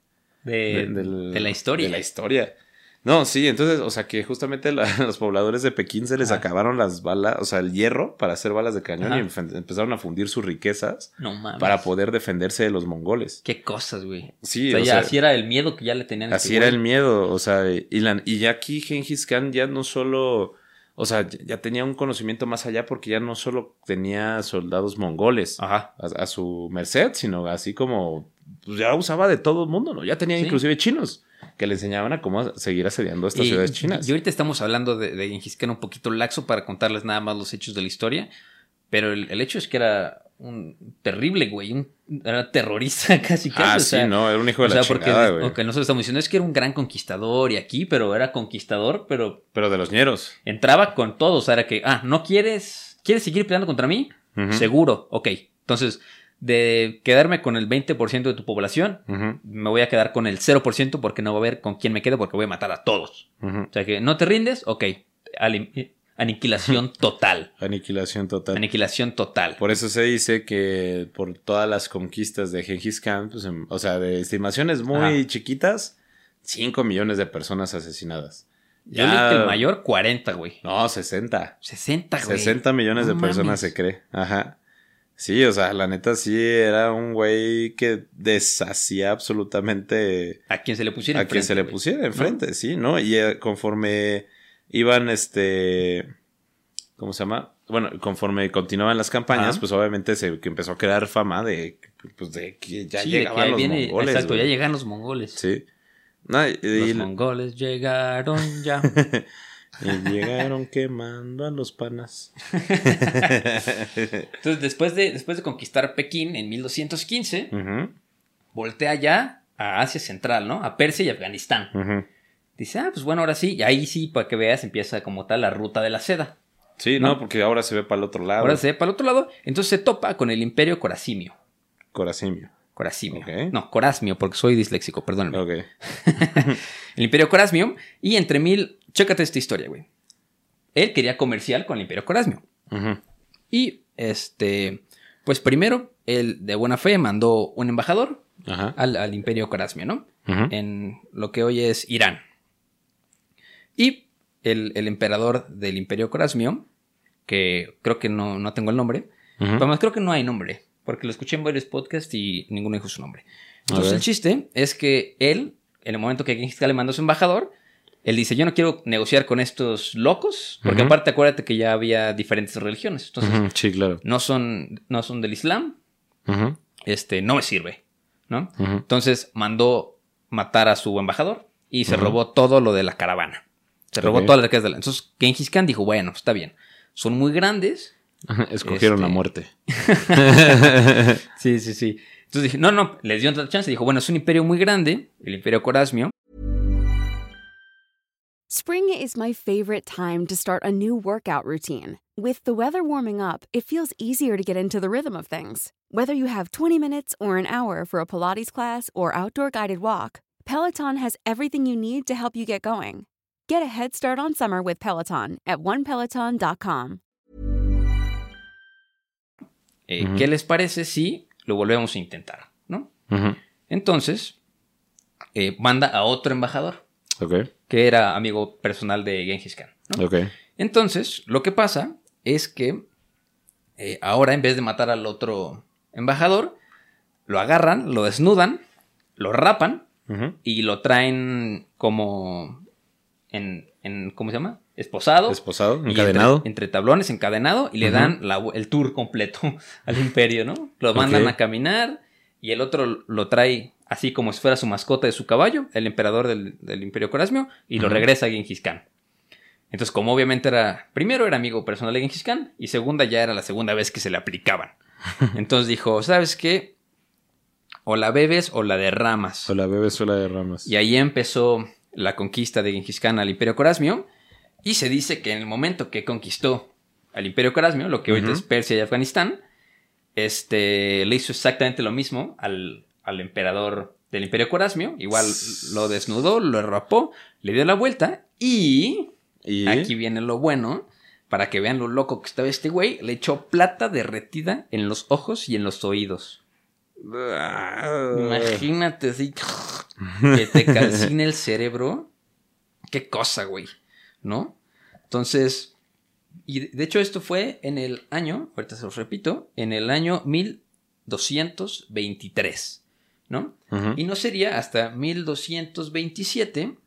De, de la historia. De la historia. No, sí, entonces, o sea, que justamente la- [laughs] los pobladores de Pekín se les Ajá. acabaron las balas, o sea, el hierro para hacer balas de cañón Ajá. y empe- empezaron a fundir sus riquezas No para poder defenderse de los mongoles. Qué cosas, güey. Sí, o sea, o ya sea, así era el miedo que ya le tenían. a así este era güey. el miedo, o sea, y, la- y ya aquí Genghis Khan ya no solo, o sea, ya- ya tenía un conocimiento más allá porque ya no solo tenía soldados mongoles Ajá. a, a su merced, sino así como pues ya usaba de todo el mundo, ¿no? Ya tenía Sí. inclusive chinos que le enseñaban a cómo seguir asediando estas Y- ciudades chinas. Y ahorita estamos hablando de, de Gengis Khan un poquito laxo para contarles nada más los hechos de la historia. Pero el, el hecho es que era un terrible, güey. Un, era terrorista [laughs] casi, casi. ah, o sí, sea, no, era un hijo de o la sea, porque chingada, güey. ok, nosotros estamos diciendo es que era un gran conquistador y aquí, pero era conquistador, pero Pero de los ñeros. entraba con todo. O sea, era que, ah, ¿no quieres, quieres seguir peleando contra mí? Ujú. Seguro, ok. Entonces, de quedarme con el 20% de tu población, me voy a quedar con el 0% porque no va a ver con quién me quedo porque voy a matar a todos. O sea que no te rindes, ok. Aniquilación [laughs] total. Aniquilación total. Aniquilación total. Por eso se dice que por todas las conquistas de Genghis Khan, pues, em- o sea, de estimaciones muy Ajá. chiquitas, 5 millones de personas asesinadas. Yo leí que el mayor, 40, güey. No, 60. 60, güey. 60 millones de personas se cree. Ajá. Sí, o sea, la neta sí era un güey que deshacía absolutamente A quien se le pusiera a quien enfrente, se le pusiera enfrente, sí, ¿no? Y eh, conforme iban, este, ¿cómo se llama? Bueno, conforme continuaban las campañas, Ajá. pues obviamente se que empezó a crear fama de, pues, de que ya Sí, que llegaban los viene- mongoles. Exacto, ya llegan los mongoles. Sí. No, y, y- Los mongoles llegaron ya. [laughs] y llegaron quemando a los panas. [laughs] Entonces, después de, después de conquistar Pekín en 1215, Ujú, voltea ya a Asia Central, ¿no? A Persia y Afganistán. Dice, ah, pues bueno, ahora sí. Y ahí sí, para que veas, empieza como tal la ruta de la seda. Sí, ¿No? no, porque ahora se ve para el otro lado. Ahora se ve para el otro lado. Entonces se topa con el Imperio Corasimio. Corasimio. Corasimio. Ok. No, Corasmio, porque soy disléxico, perdónenme. Ok. [laughs] El Imperio Corasmio. Y entre mil. Chécate esta historia, güey. Él quería comercial con el Imperio Corasmio. Y este. Pues primero, él de buena fe mandó un embajador al, al Imperio Corasmio, ¿no? En lo que hoy es Irán. Y el, el emperador del Imperio Corasmio, que creo que no, no tengo el nombre. Además, creo que no hay nombre, porque lo escuché en varios podcasts y ninguno dijo su nombre. Entonces, el chiste es que él, en el momento que Genghis Khan le mandó a su embajador, él dice: Yo no quiero negociar con estos locos, porque aparte, acuérdate que ya había diferentes religiones. Entonces, Sí, claro. no, son, no son del Islam, este, no me sirve, ¿no? Entonces, mandó matar a su embajador y se robó todo lo de la caravana. Se robó Ok. todas las riquezas de la. Entonces, Genghis Khan dijo: Bueno, está bien, son muy grandes. [laughs] Escogieron la muerte. [laughs] Sí, sí, sí. Entonces dije, no, no, les dio otra chance. Dijo, bueno, es un imperio muy grande, el imperio Corasmio. Spring is my favorite time to start a new workout routine. With the weather warming up, it feels easier to get into the rhythm of things. Whether you have 20 minutes or an hour for a Pilates class or outdoor guided walk, Peloton has everything you need to help you get going. Get a head start on summer with Peloton at onepeloton.com. Eh. ¿Qué les parece si lo volvemos a intentar? ¿No? Entonces, eh, manda a otro embajador, Ok, que era amigo personal de Genghis Khan. ¿no? ok. Entonces, lo que pasa es que eh, ahora, en vez de matar al otro embajador, lo agarran, lo desnudan, lo rapan y lo traen como en, en ¿cómo se llama? Esposado. Esposado, encadenado. Entre, entre tablones, encadenado, y le dan la el tour completo [laughs] al imperio, ¿no? Lo mandan a caminar y el otro lo trae así como si fuera su mascota de su caballo, el emperador del, del imperio Corasmio, y lo regresa a Genghis Khan. Entonces, como obviamente era, primero era amigo personal de Genghis Khan, y segunda ya era la segunda vez que se le aplicaban. [laughs] Entonces dijo, ¿sabes qué? O la bebes o la derramas. O la bebé sola de ramas. Y ahí empezó la conquista de Genghis Khan al Imperio Corasmio. Y se dice que en el momento que conquistó al Imperio Corasmio, lo que Ujú. es Persia y Afganistán, este, le hizo exactamente lo mismo al, al emperador del Imperio Corasmio. Igual lo desnudó, lo rapó, le dio la vuelta y Y aquí viene lo bueno. Para que vean lo loco que estaba este güey, le echó plata derretida en los ojos y en los oídos. Imagínate así [laughs] que te calcine el cerebro. Qué cosa, güey. ¿No? Entonces, y de- hecho esto fue en el año, ahorita se los repito, en el año 1223, ¿no? Ujú. Y no sería hasta 1227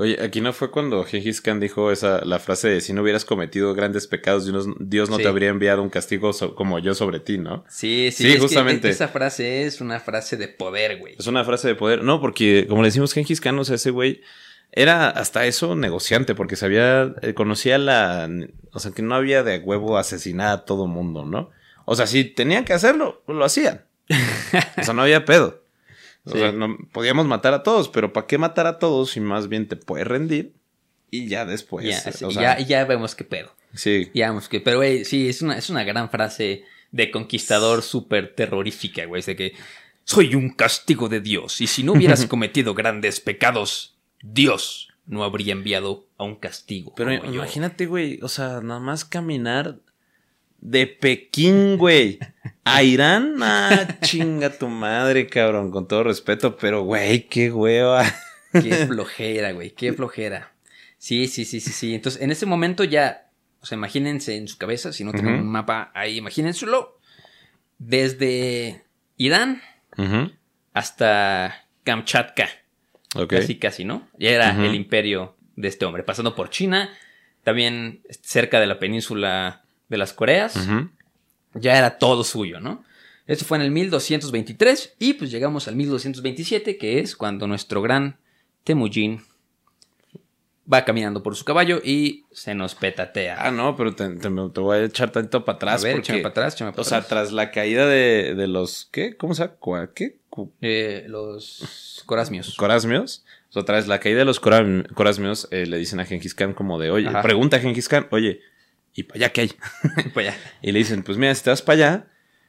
Oye, aquí no fue cuando Gengis Khan dijo esa, la frase de si no hubieras cometido grandes pecados, Dios, Dios no Sí. te habría enviado un castigo so- como yo sobre ti, ¿no? Sí, sí, Sí, es que justamente. esa frase es una frase de poder, güey. Es una frase de poder. No, porque como le decimos Gengis Khan, o sea, ese güey era hasta eso negociante, porque sabía, eh, conocía la, o sea, que no había de huevo asesinar a todo mundo, ¿no? O sea, si tenían que hacerlo, pues lo hacían. [laughs] O sea, no había pedo. O Sí. sea, no, podíamos matar a todos, pero ¿para qué matar a todos si más bien te puedes rendir? Y ya después. ya, eh, sí, o sea, ya, ya vemos qué pedo. sí. Ya vemos que, pero güey, sí, es una, es una gran frase de conquistador súper terrorífica, güey. Es de que soy un castigo de Dios y si no hubieras [laughs] cometido grandes pecados, Dios no habría enviado a un castigo. Pero como yo". imagínate, güey, o sea, nada más caminar de Pekín, güey, a Irán, [laughs] ah, chinga tu madre, cabrón, con todo respeto, pero, güey, qué hueva. Qué flojera, güey, qué flojera. Sí, sí, sí, sí, sí. Entonces, en ese momento ya, o sea, imagínense en su cabeza, si no tienen un mapa ahí, imagínenselo. Desde Irán hasta Kamchatka. Ok. Casi, casi, ¿no? Ya era el imperio de este hombre, pasando por China, también cerca de la península de las Coreas, ya era todo suyo, ¿no? Eso fue en el 1223 y pues llegamos al 1227, que es cuando nuestro gran Temujin va caminando por su caballo y se nos petatea. Ah, no, pero te, te- te voy a echar tanto para atrás. a ver, porque, para atrás, O sea, tras la caída de, de los, ¿qué? ¿Cómo se llama? ¿Qué? Eh, los corasmios. Corasmios. O sea, tras la caída de los Corasmios, eh, le dicen a Gengis Khan como de, oye, Ajá. pregunta a Gengis Khan, oye, ¿y para allá qué hay? [laughs] Pues ya. Y le dicen, pues mira, si te vas para allá,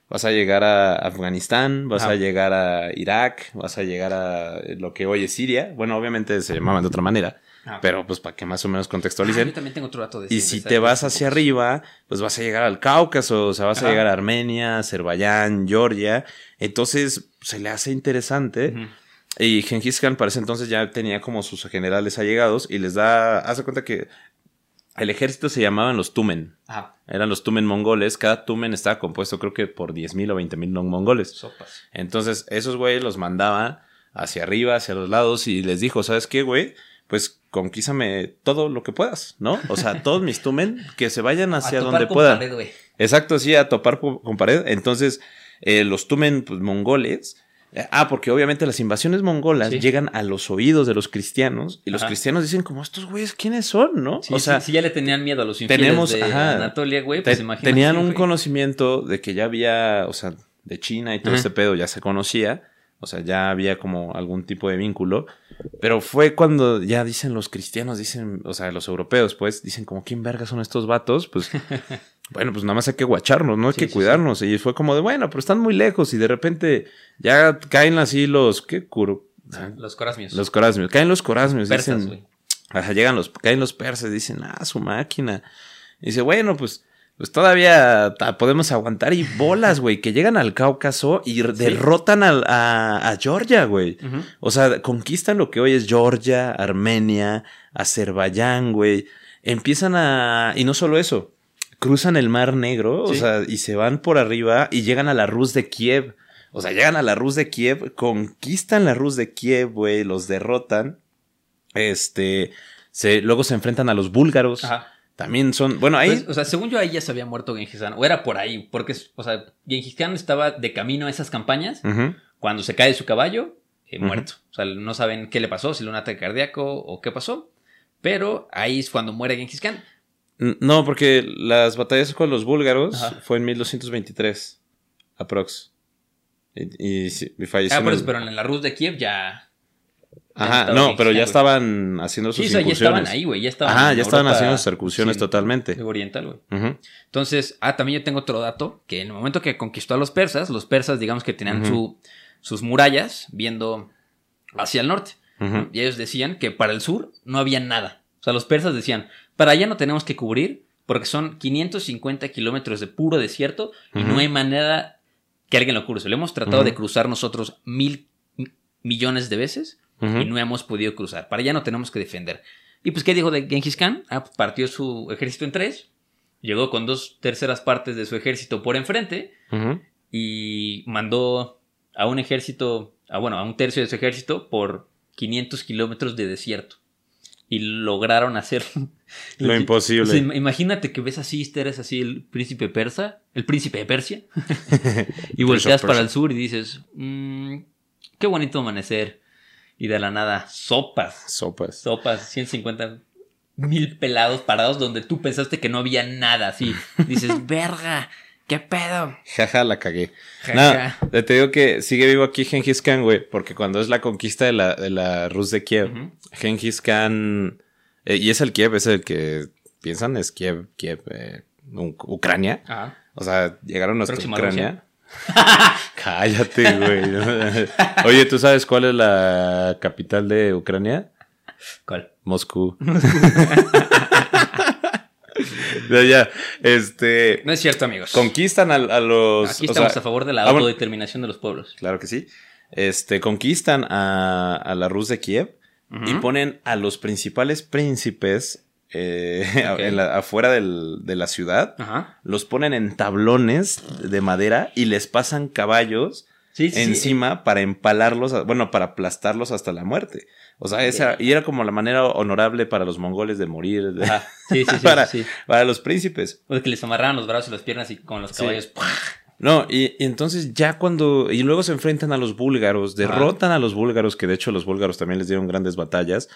vas a llegar a Afganistán, vas a llegar a Irak, vas a llegar a lo que hoy es Siria. Bueno, obviamente se llamaban de otra manera, Ah. pero pues para que más o menos Ah, contextualicen. yo también tengo otro dato de y si te vas hacia arriba, pues vas a llegar al Cáucaso, o sea, vas a llegar a Armenia, Azerbaiyán, Georgia. Entonces, se le hace interesante. Y Genghis Khan para ese entonces ya tenía como sus generales allegados y les da, hace cuenta que el ejército se llamaban los Tumen. Ajá, Eran los Tumen mongoles. Cada Tumen estaba compuesto creo que por 10.000 o 20.000 mongoles. sopas. Entonces esos güeyes los mandaba hacia arriba, hacia los lados y les dijo, ¿sabes qué, güey? Pues conquízame todo lo que puedas, ¿no? O sea, [laughs] todos mis Tumen que se vayan hacia A topar donde con puedan. pared, güey. Exacto, sí, a topar con pared. Entonces, eh, los Tumen pues, mongoles. Eh, Ah, porque obviamente las invasiones mongolas Sí. llegan a los oídos de los cristianos y los Ajá. cristianos dicen como estos güeyes, ¿quiénes son? ¿no? Sí, o sea, sí, si ya le tenían miedo a los infieles tenemos- de ajá. Anatolia, güey, te- pues imagínate. tenían un güey. conocimiento de que ya había, o sea, de China y todo Ajá. este pedo ya se conocía. O sea, ya había como algún tipo de vínculo. Pero fue cuando ya dicen los cristianos, dicen, o sea, los europeos, pues, dicen como, ¿quién verga son estos vatos? Pues, [laughs] bueno, pues nada más hay que guacharnos, ¿no? Hay Sí, que sí, cuidarnos. Y fue como de, bueno, pero están muy lejos y de repente ya caen así los, ¿qué? Curo- Los corasmios. Los corasmios. Caen los corasmios. persas, dicen. Ajá, llegan los, caen los persas, dicen, ah, su máquina. Y dice, bueno, pues, pues todavía podemos aguantar. Y [laughs] bolas, güey, que llegan al Cáucaso y derrotan al- a, a Georgia, güey. O sea, conquistan lo que hoy es Georgia, Armenia, Azerbaiyán, güey. Empiezan a... Y no solo eso, cruzan el Mar Negro, o sea, y se van por arriba y llegan a la Rus de Kiev. O sea, llegan a la Rus de Kiev, conquistan la Rus de Kiev, güey, los derrotan. Este, se, luego se enfrentan a los búlgaros. Ajá. También son, bueno, ahí... Pues, o sea, según yo ahí ya se había muerto Genghis Khan, o era por ahí, porque, o sea, Genghis Khan estaba de camino a esas campañas cuando se cae de su caballo, eh, muerto. O sea, no saben qué le pasó, si le un ataque cardíaco o qué pasó, pero ahí es cuando muere Genghis Khan. No, porque las batallas con los búlgaros Ajá. fue en 1223, aprox. Y, y, sí, y falleció. Ah, el- eso, pero en la Rus de Kiev ya... Ajá, no, pero ya estaban haciendo sus Sí, o sea, ya estaban ahí, güey, ya estaban. Ajá, ya estaban haciendo sus incursiones sí, totalmente. Oriental, güey. Entonces, ah, también yo tengo otro dato, que en el momento que conquistó a los persas, los persas, digamos que tenían su, sus murallas viendo hacia el norte. Y ellos decían que para el sur no había nada. O sea, los persas decían, para allá no tenemos que cubrir porque son 550 kilómetros de puro desierto y no hay manera que alguien lo cruce. Lo hemos tratado de cruzar nosotros mil millones de veces y no hemos podido cruzar. Para allá no tenemos que defender. Y pues, ¿qué dijo de Genghis Khan? Ah, pues, partió su ejército en tres, llegó con dos terceras partes de su ejército por enfrente y mandó a un ejército, a, bueno, a un tercio de su ejército por 500 kilómetros de desierto. y lograron hacer Lo imposible. O sea, im- imagínate que ves así, eres así el príncipe persa, el príncipe de Persia, [laughs] y volteas para el sur y dices, "Mm, qué bonito amanecer. Y de la nada, sopas, Sopas. sopas, 150 mil pelados parados donde tú pensaste que no había nada, así. [laughs] Dices, verga, qué pedo. Jaja, la cagué. No, te digo que sigue vivo aquí Genghis Khan, güey, porque cuando es la conquista de la, de la Rus de Kiev. Genghis Khan, eh, y es el Kiev, es el que piensan, es Kiev, Kiev, eh, Ucrania. Ajá. O sea, llegaron hasta Próxima Ucrania. [laughs] Cállate, güey. [laughs] Oye, ¿tú sabes cuál es la capital de Ucrania? ¿Cuál? Moscú. [laughs] ya, ya, este, No es cierto, amigos. conquistan a, a los... Aquí o estamos sea, a favor de la ah, autodeterminación de los pueblos. Claro que sí. Este, conquistan a, a la Rus de Kiev y ponen a los principales príncipes eh, [laughs] Ok. en la- afuera del- de la ciudad. Ajá. Los ponen en tablones de madera y les pasan caballos Sí, sí, sí. encima para empalarlos, a- bueno, para aplastarlos hasta la muerte. O sea, esa, y era como la manera honorable para los mongoles de morir, de- Ajá. Sí, sí, [laughs] sí, para, para los príncipes. O de que les amarraban los brazos y las piernas y con los caballos. ¡pua! No, y, y entonces ya cuando. Y luego se enfrentan a los búlgaros, derrotan a los búlgaros, que de hecho los búlgaros también les dieron grandes batallas.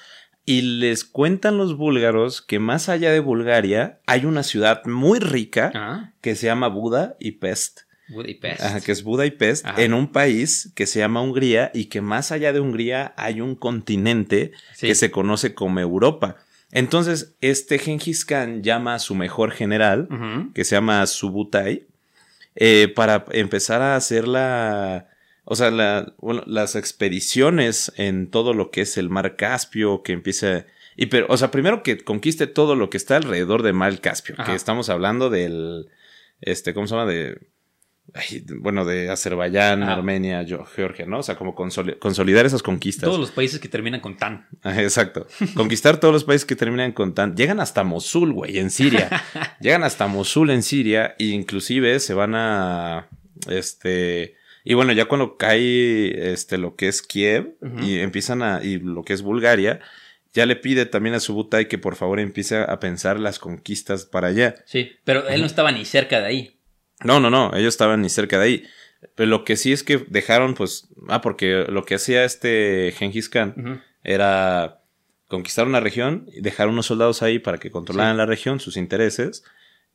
Y les cuentan los búlgaros que más allá de Bulgaria hay una ciudad muy rica que se llama Buda y Pest. Budapest. Ajá, que es Buda y Pest, Ajá. en un país que se llama Hungría y que más allá de Hungría hay un continente Sí. que se conoce como Europa. Entonces, este Genghis Khan llama a su mejor general, que se llama Subutai, eh, para empezar a hacer la, o sea, la- bueno, las expediciones en todo lo que es el mar Caspio, que empiece, y pero, o sea, primero que conquiste todo lo que está alrededor del mar Caspio, Ajá. que estamos hablando del, este, ¿cómo se llama? De, ay, bueno, de Azerbaiyán, Ajá. Armenia, Georgia, ¿no? O sea, como consoli- consolidar esas conquistas. Todos los países que terminan con tan. Ajá, Exacto. Conquistar todos los países que terminan con tan. Llegan hasta Mosul, güey, en Siria. [laughs] Llegan hasta Mosul en Siria. E inclusive se van a. Este. Y bueno, ya cuando cae este lo que es Kiev y empiezan a. y lo que es Bulgaria, ya le pide también a Subutai que por favor empiece a pensar las conquistas para allá. Sí, pero él no estaba ni cerca de ahí. No, no, no, ellos estaban ni cerca de ahí. Pero lo que sí es que dejaron, pues. Ah, porque lo que hacía este Genghis Khan era conquistar una región y dejar unos soldados ahí para que controlaran Sí. la región, sus intereses,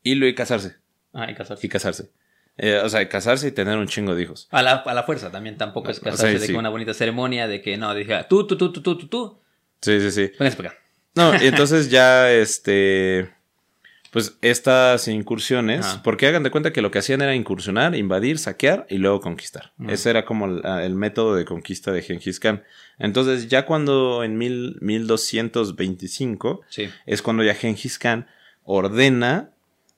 y luego casarse. Ah, y casarse. Y casarse. Eh, o sea, casarse y tener un chingo de hijos. A la, a la fuerza también, tampoco es O sea, casarse de sí. que una bonita ceremonia, de que no, dije, tú, tú, tú, tú, tú, tú, tú, Sí, sí, sí. vénganse para acá. No, y entonces ya, este. Pues estas incursiones, porque hagan de cuenta que lo que hacían era incursionar, invadir, saquear y luego conquistar. Ese era como el, el método de conquista de Genghis Khan. Entonces, ya cuando en mil, 1225 Sí. es cuando ya Genghis Khan ordena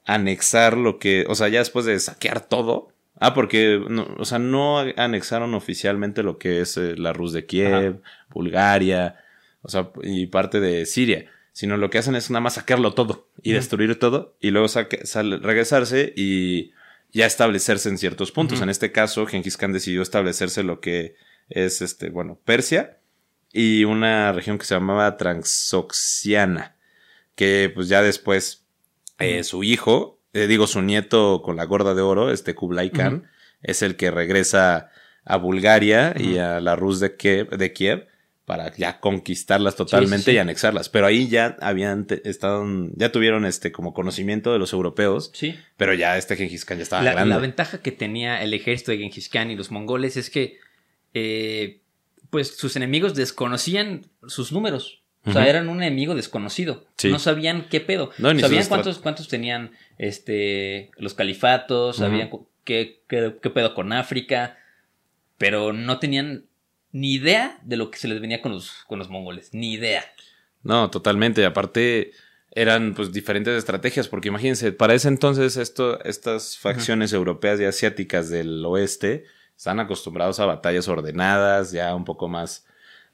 anexar lo que, o sea, ya después de saquear todo. Ah, porque, no, o sea, no anexaron oficialmente lo que es eh, la Rus de Kiev, Bulgaria, o sea, y parte de Siria, sino lo que hacen es nada más saquearlo todo y destruir todo y luego saque- regresarse y ya establecerse en ciertos puntos. En este caso, Genghis Khan decidió establecerse lo que es, este, bueno, Persia y una región que se llamaba Transoxiana, que pues ya después eh, su hijo, eh, digo su nieto con la gorda de oro, este Kublai Khan, es el que regresa a Bulgaria y a la Rus de Kiev, de Kiev para ya conquistarlas totalmente sí, sí. y anexarlas. Pero ahí ya habían estado, ya tuvieron este como conocimiento de los europeos, Sí. pero ya este Genghis Khan ya estaba La, grande. la ventaja que tenía el ejército de Genghis Khan y los mongoles es que, eh, pues, sus enemigos desconocían sus números. O sea, eran un enemigo desconocido. Sí. No sabían qué pedo. No, ni sabían cuántos, cuántos tenían este, los califatos, sabían qué, qué- qué pedo con África, pero no tenían ni idea de lo que se les venía con los, con los mongoles. Ni idea. No, totalmente. Aparte, eran pues diferentes estrategias, porque imagínense, para ese entonces esto, estas facciones europeas y asiáticas del oeste están acostumbrados a batallas ordenadas, ya un poco más,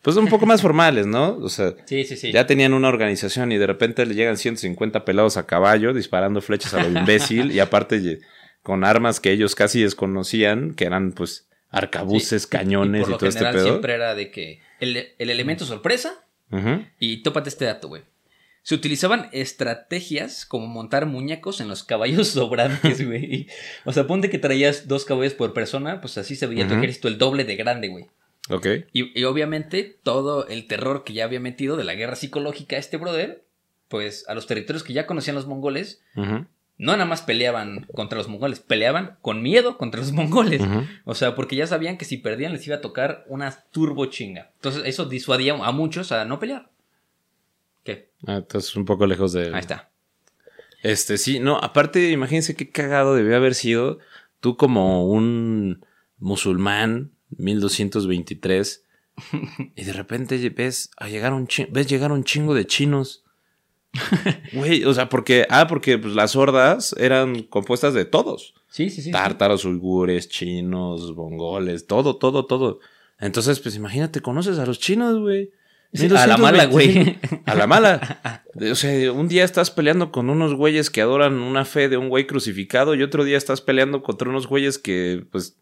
pues un poco más [laughs] formales, ¿no? O sea, Sí, sí, sí. ya tenían una organización y de repente le llegan 150 pelados a caballo disparando flechas a lo imbécil y aparte con armas que ellos casi desconocían, que eran pues arcabuces, Sí. cañones y, por lo todo este general pedo. siempre era de que el, el elemento sorpresa Ujú. Y tópate este dato, güey. Se utilizaban estrategias como montar muñecos en los caballos [laughs] sobrantes, güey. O sea, ponte que traías dos caballos por persona, pues así se veía tu ejército el doble de grande, güey. Ok. Y, y obviamente todo el terror que ya había metido de la guerra psicológica a este brother, pues a los territorios que ya conocían los mongoles, Ujú. No nada más peleaban contra los mongoles, peleaban con miedo contra los mongoles. O sea, porque ya sabían que si perdían les iba a tocar una turbo chinga. Entonces eso disuadía a muchos a no pelear. ¿Qué? Ah, entonces un poco lejos de. Ahí está. Este, sí, no, aparte, imagínense qué cagado debió haber sido tú como un musulmán, 1223, [laughs] y de repente ves a llegar un chingo, ves llegar un chingo de chinos. [laughs] Güey, o sea, porque, ah, porque pues, las hordas eran compuestas de todos. Sí, sí, sí. Tártaros, uigures, chinos, mongoles, todo, todo, todo. Entonces, pues imagínate, conoces a los chinos, güey. A la mala, güey. 1225. A la mala. O sea, un día estás peleando con unos güeyes que adoran una fe de un güey crucificado y otro día estás peleando contra unos güeyes que, pues,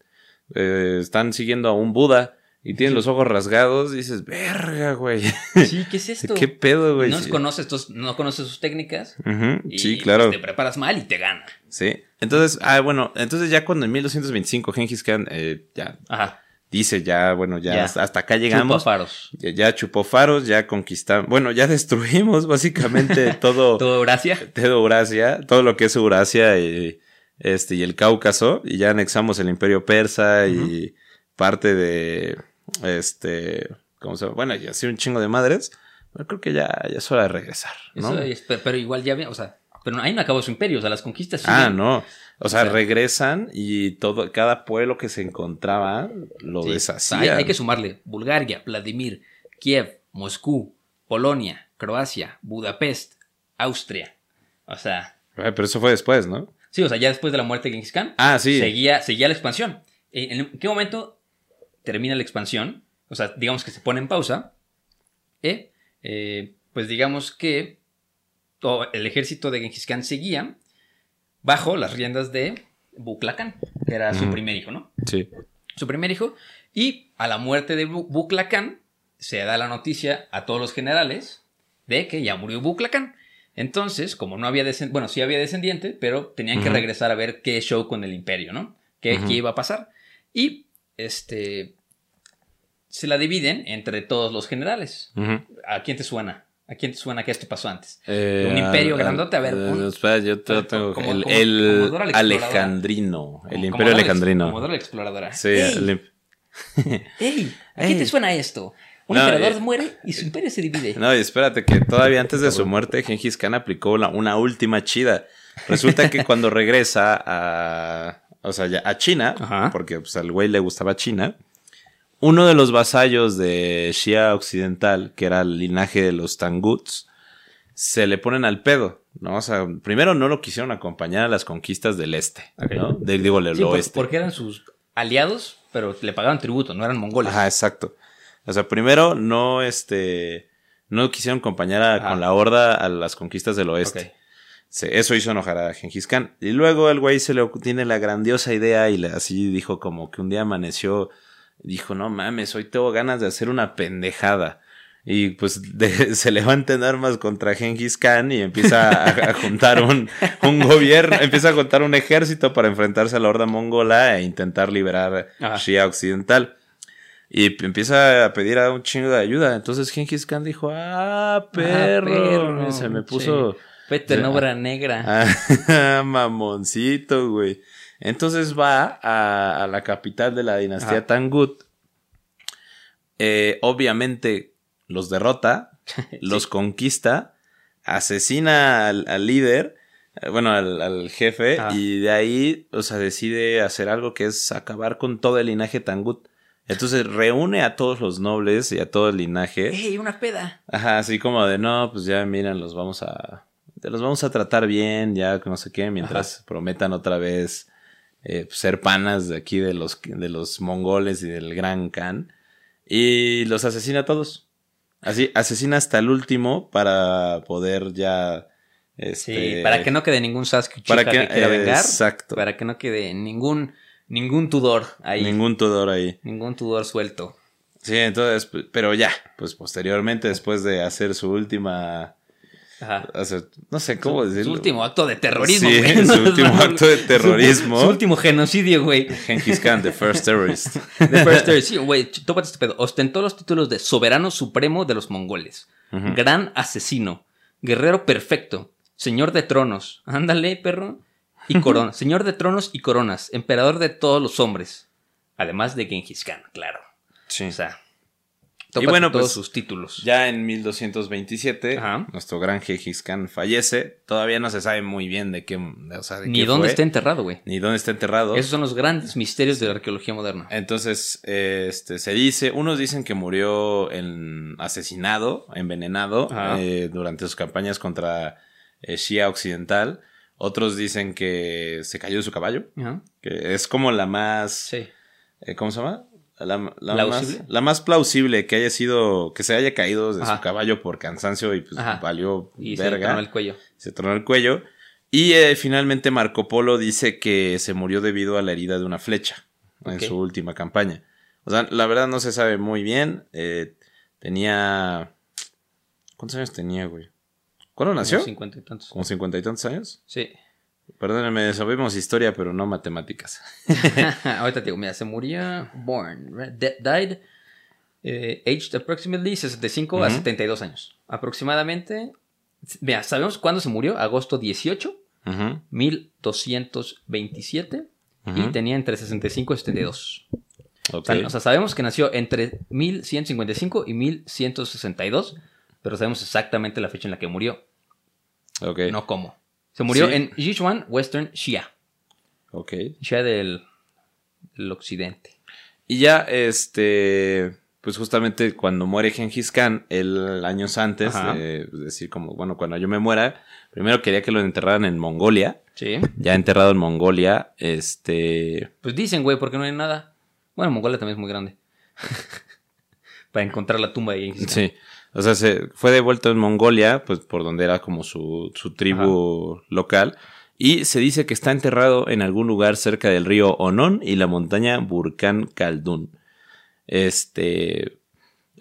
eh, están siguiendo a un Buda y tienen los ojos rasgados y dices, verga, güey. Sí, ¿qué es [laughs] esto? ¿Qué pedo, güey? no Sí. conoces estos, no conoces sus técnicas. Y, Sí, pues, claro. te preparas mal y te gana. Sí. Entonces, ah, bueno, entonces ya cuando en 1225 Genghis Khan eh, ya Ajá. dice, ya, bueno, ya, Ya. hasta acá llegamos. Chupa faros. Ya, ya chupó faros, ya conquistamos. Bueno, ya destruimos [laughs] básicamente todo, [laughs] Todo Eurasia. todo Eurasia, todo lo que es Eurasia y, este, y el Cáucaso. Y ya anexamos el Imperio Persa y parte de. Este. ¿Cómo se llama? Bueno, ya sí un chingo de madres. Pero creo que ya, ya es hora de regresar, ¿no? Es- pero, igual ya o sea, pero ahí no acabó su imperio, o sea, las conquistas. Ah, no. O sea, O sea- regresan y todo, cada pueblo que se encontraba lo Sí. deshacía. Hay, hay que sumarle Bulgaria, Vladimir, Kiev, Moscú, Polonia, Croacia, Budapest, Austria. O sea, Pero eso fue después, ¿no? sí, o sea, ya después de la muerte de Genghis Khan, Ah, sí. seguía, seguía la expansión. Eh, ¿En qué momento termina la expansión? O sea, digamos que se pone en pausa. ¿eh? Eh, pues digamos que todo el ejército de Genghis Khan seguía bajo las riendas de Buklakan, que era su primer hijo, ¿no? Sí. su primer hijo. Y a la muerte de Bu- Buclacán, se da la noticia a todos los generales de que ya murió Buclacán. Entonces, como no había descendiente, bueno, sí había descendiente, pero tenían que regresar a ver qué show con el imperio, ¿no? ¿Qué, Ujú. qué iba a pasar? Y, este, se la dividen entre todos los generales. ¿A quién te suena? ¿A quién te suena que esto pasó antes? Eh, Un imperio al- grandote, a ver, eh, un- espera, yo te tengo. como- el como- el como. Alejandrino. El Como- imperio alejandrino. Como Dora la exploradora. Sí, ¡Ey! el im- ¡Ey! ¿A quién te suena esto? Un No, emperador eh, muere y su imperio se divide. No, y espérate, que todavía antes de su muerte, Genghis Khan aplicó la- una última chida. Resulta que cuando regresa a. O sea, ya a China, Ajá. porque pues, al güey le gustaba China. Uno de los vasallos de Shia Occidental, que era el linaje de los Tanguts, se le ponen al pedo, ¿no? O sea, primero no lo quisieron acompañar a las conquistas del este, Ok. ¿no? De- digo, del Sí, por- oeste. porque eran sus aliados, pero le pagaban tributo, no eran mongoles. Ajá, exacto. O sea, primero no, este, no quisieron acompañar a- con la horda a las conquistas del oeste. Eso hizo enojar a Genghis Khan. Y luego el güey se le tiene la grandiosa idea y le, así dijo como que un día amaneció, dijo, no mames, hoy tengo ganas de hacer una pendejada. Y pues [laughs] de- se levanta en armas contra Genghis Khan y empieza a, a juntar un, un gobierno, [laughs] empieza a juntar un ejército para enfrentarse a la horda mongola e intentar liberar Ajá. Shia Occidental. Y empieza a pedir a un chingo de ayuda. Entonces Genghis Khan dijo, ah, perro. perro, se me puso... Vete en obra negra. [laughs] Ah, mamoncito, güey. Entonces va a, a la capital de la dinastía Ajá. Tangut. Eh, obviamente los derrota, [laughs] los conquista, asesina al, al líder, eh, bueno, al, al jefe, Ajá. y de ahí, o sea, decide hacer algo que es acabar con todo el linaje Tangut. Entonces reúne a todos los nobles y a todo el linaje. ¡Ey, una peda! Ajá, así como de no, pues ya miren, los vamos a. Los vamos a tratar bien, ya que no sé qué, mientras prometan otra vez eh, ser panas de aquí de los, de los mongoles y del gran Khan. Y los asesina a todos. Así, asesina hasta el último para poder ya. Sí, Este, para que no quede ningún Sasuke para que- que, quiera eh, vengar. exacto. Para que no quede ningún, ningún Tudor ahí. Ningún, Ningún Tudor ahí. Tudor suelto. Sí, entonces, pero ya, pues posteriormente, después de hacer su última, Ajá. no sé cómo Su- decirlo. Su último acto de terrorismo, Sí, güey. [laughs] su último acto de terrorismo. Su, su último genocidio, güey. Genghis Khan, the first terrorist. [laughs] The First Terror. Sí, güey, tópate este pedo. Ostentó los títulos de soberano supremo de los mongoles. Gran asesino. Guerrero perfecto. Señor de tronos. Ándale, perro. Y [laughs] corona. Señor de tronos y coronas. Emperador de todos los hombres. Además de Genghis Khan, claro. Sí. O sea. Y bueno, todos pues, sus títulos. Ya en 1227, Ajá. nuestro gran Genghis Khan fallece. Todavía no se sabe muy bien de qué, o sea, de Ni qué dónde fue, está enterrado, güey. ni dónde está enterrado. Esos son los grandes misterios de la arqueología moderna. Entonces, este, se dice, unos dicen que murió en, asesinado, envenenado, eh, durante sus campañas contra eh, Shia Occidental. Otros dicen que se cayó de su caballo, Ajá. que es como la más, Sí. eh, ¿cómo se llama? La, más, la más plausible que haya sido, que se haya caído de su caballo por cansancio y pues Ajá. valió Y se verga. tronó el cuello. se tronó el cuello. Y eh, finalmente Marco Polo dice que se murió debido a la herida de una flecha en su última campaña. O sea, la verdad no se sabe muy bien. Eh, tenía... ¿Cuántos años tenía, güey? ¿Cuándo nació? Como cincuenta y tantos. Como cincuenta y tantos años. Sí. Perdónenme, sabemos historia, pero no matemáticas. [laughs] Ahorita te digo, mira, se murió born, died, eh, aged approximately 65 a Ujú. 72 años. Aproximadamente, mira, ¿sabemos cuándo se murió? Agosto 18, Ujú, 1227, y tenía entre 65 y 72. O Ok. sea, o sea, sabemos que nació entre 1155 y 1162, pero sabemos exactamente la fecha en la que murió, ok. no cómo. Se murió Sí. en Sichuan, Western Xia, Ok. Xia del, del occidente. Y ya, este, pues justamente cuando muere Genghis Khan, él años antes, Ajá. de es decir, como, bueno, cuando yo me muera, primero quería que lo enterraran en Mongolia, Sí. ya enterrado en Mongolia, este, Pues dicen, güey, porque no hay nada. Bueno, Mongolia también es muy grande. [laughs] Para encontrar la tumba de Genghis Khan. sí, o sea, se fue devuelto en Mongolia, pues por donde era como su, su tribu local, y se dice que está enterrado en algún lugar cerca del río Onon y la montaña Burkán Khaldun. Este,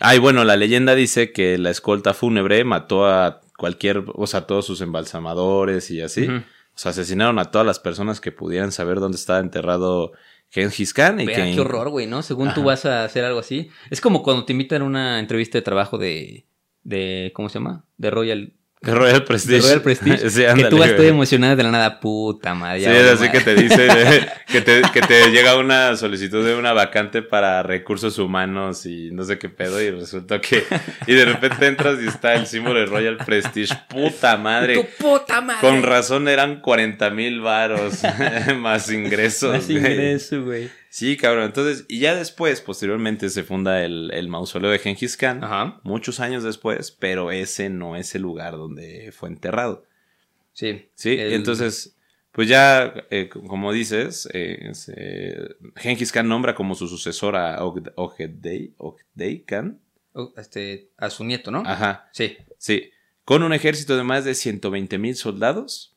Ay, bueno, la leyenda dice que la escolta fúnebre mató a cualquier, o sea, a todos sus embalsamadores y así. O sea, asesinaron a todas las personas que pudieran saber dónde estaba enterrado Genghis Khan. Y Vea, que qué horror, güey, ¿no? Según tú vas a hacer algo así. Es como cuando te invitan a una entrevista de trabajo de. de ¿Cómo se llama? De Royal. Royal Prestige. De Royal Prestige. [laughs] sí, que tú vas todo emocionada de la nada, puta madre. Sí, es así madre. que te dice eh, [laughs] que, te, que te llega una solicitud de una vacante para recursos humanos y no sé qué pedo y resulta que y de repente entras y está el símbolo de Royal Prestige. Puta madre. Tu puta madre. Con razón eran 40 mil varos [laughs] más ingresos. Más güey. ingreso, güey. Sí, cabrón. Entonces, y ya después, posteriormente, se funda el, el mausoleo de Genghis Khan. Ajá. Muchos años después, pero ese no es el lugar donde fue enterrado. Sí. Sí, El- entonces, pues ya, eh, como dices, eh, se- Genghis Khan nombra como su sucesor a Og- Ogedei, Ogedei Khan. este, a su nieto, ¿no? Ajá, Sí. sí. Con un ejército de más de 120 mil soldados,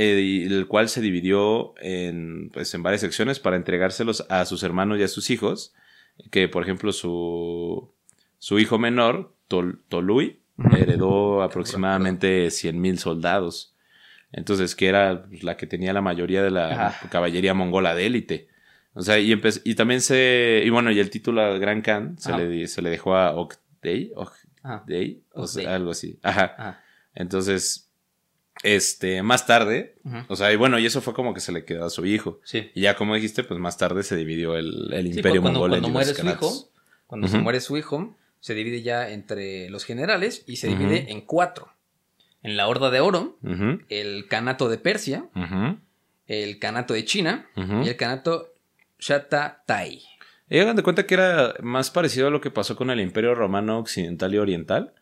eh, el cual se dividió en, pues, en varias secciones para entregárselos a sus hermanos y a sus hijos. Que, por ejemplo, su, su hijo menor, Tol- Tolui, heredó aproximadamente 100 mil soldados. Entonces, que era la que tenía la mayoría de la caballería mongola de élite. O sea, y, y también se. Y bueno, y el título al Gran Khan se, Ajá. le, se le dejó a Ogdei, Ajá. Ogdei, o sea, algo así. Ajá. Ajá. Entonces, este, más tarde, o sea, y bueno, y eso fue como que se le quedó a su hijo. Sí. Y ya como dijiste, pues más tarde se dividió el, el Sí, imperio cuando, mongol en cuando muere su hijo, cuando se muere su hijo, se divide ya entre los generales y se divide en cuatro. En la Horda de Oro, el Canato de Persia, el Canato de China y el Canato Shatatai. Y hagan de cuenta que era más parecido a lo que pasó con el Imperio Romano Occidental y Oriental.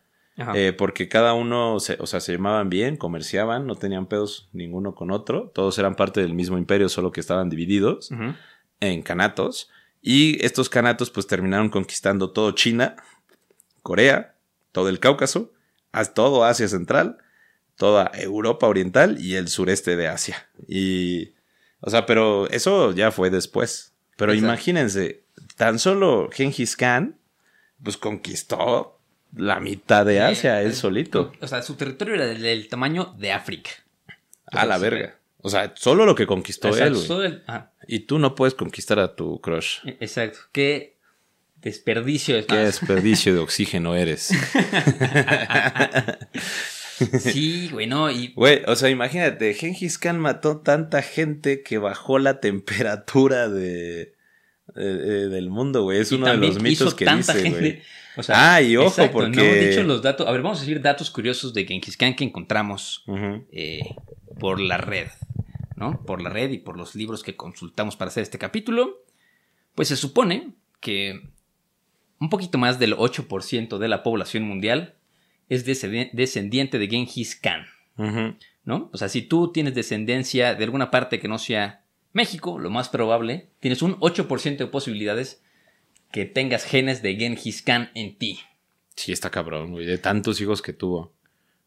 Eh, porque cada uno, se, o sea, se llamaban bien, comerciaban, no tenían pedos ninguno con otro, todos eran parte del mismo imperio, solo que estaban divididos en canatos, y estos canatos pues terminaron conquistando todo China, Corea, todo el Cáucaso, todo Asia Central, toda Europa Oriental y el sureste de Asia. Y, o sea, pero eso ya fue después. Pero Exacto. imagínense, tan solo Genghis Khan pues conquistó la mitad de Asia, él solito. O sea, su territorio era del, tamaño de África. A la verga. O sea, solo lo que conquistó Exacto, él, el- ajá, Y tú no puedes conquistar a tu crush. exacto. Qué desperdicio es Qué más. desperdicio de [laughs] oxígeno eres. [laughs] Sí, güey, no. Y Güey, o sea, imagínate, Gengis Khan mató tanta gente que bajó la temperatura de, de- de- del mundo, güey. Es y uno de los mitos que tanta dice, gente. güey. O sea, Ah, y ojo, exacto, porque- No hemos dicho los datos. A ver, vamos a decir datos curiosos de Genghis Khan que encontramos eh, por la red, ¿no? Por la red y por los libros que consultamos para hacer este capítulo. Pues se supone que un poquito más del 8% de la población mundial es descendiente de Genghis Khan. ¿no? O sea, si tú tienes descendencia de alguna parte que no sea México, lo más probable, tienes un 8% de posibilidades que tengas genes de Genghis Khan en ti. Sí, está cabrón, güey. De tantos hijos que tuvo.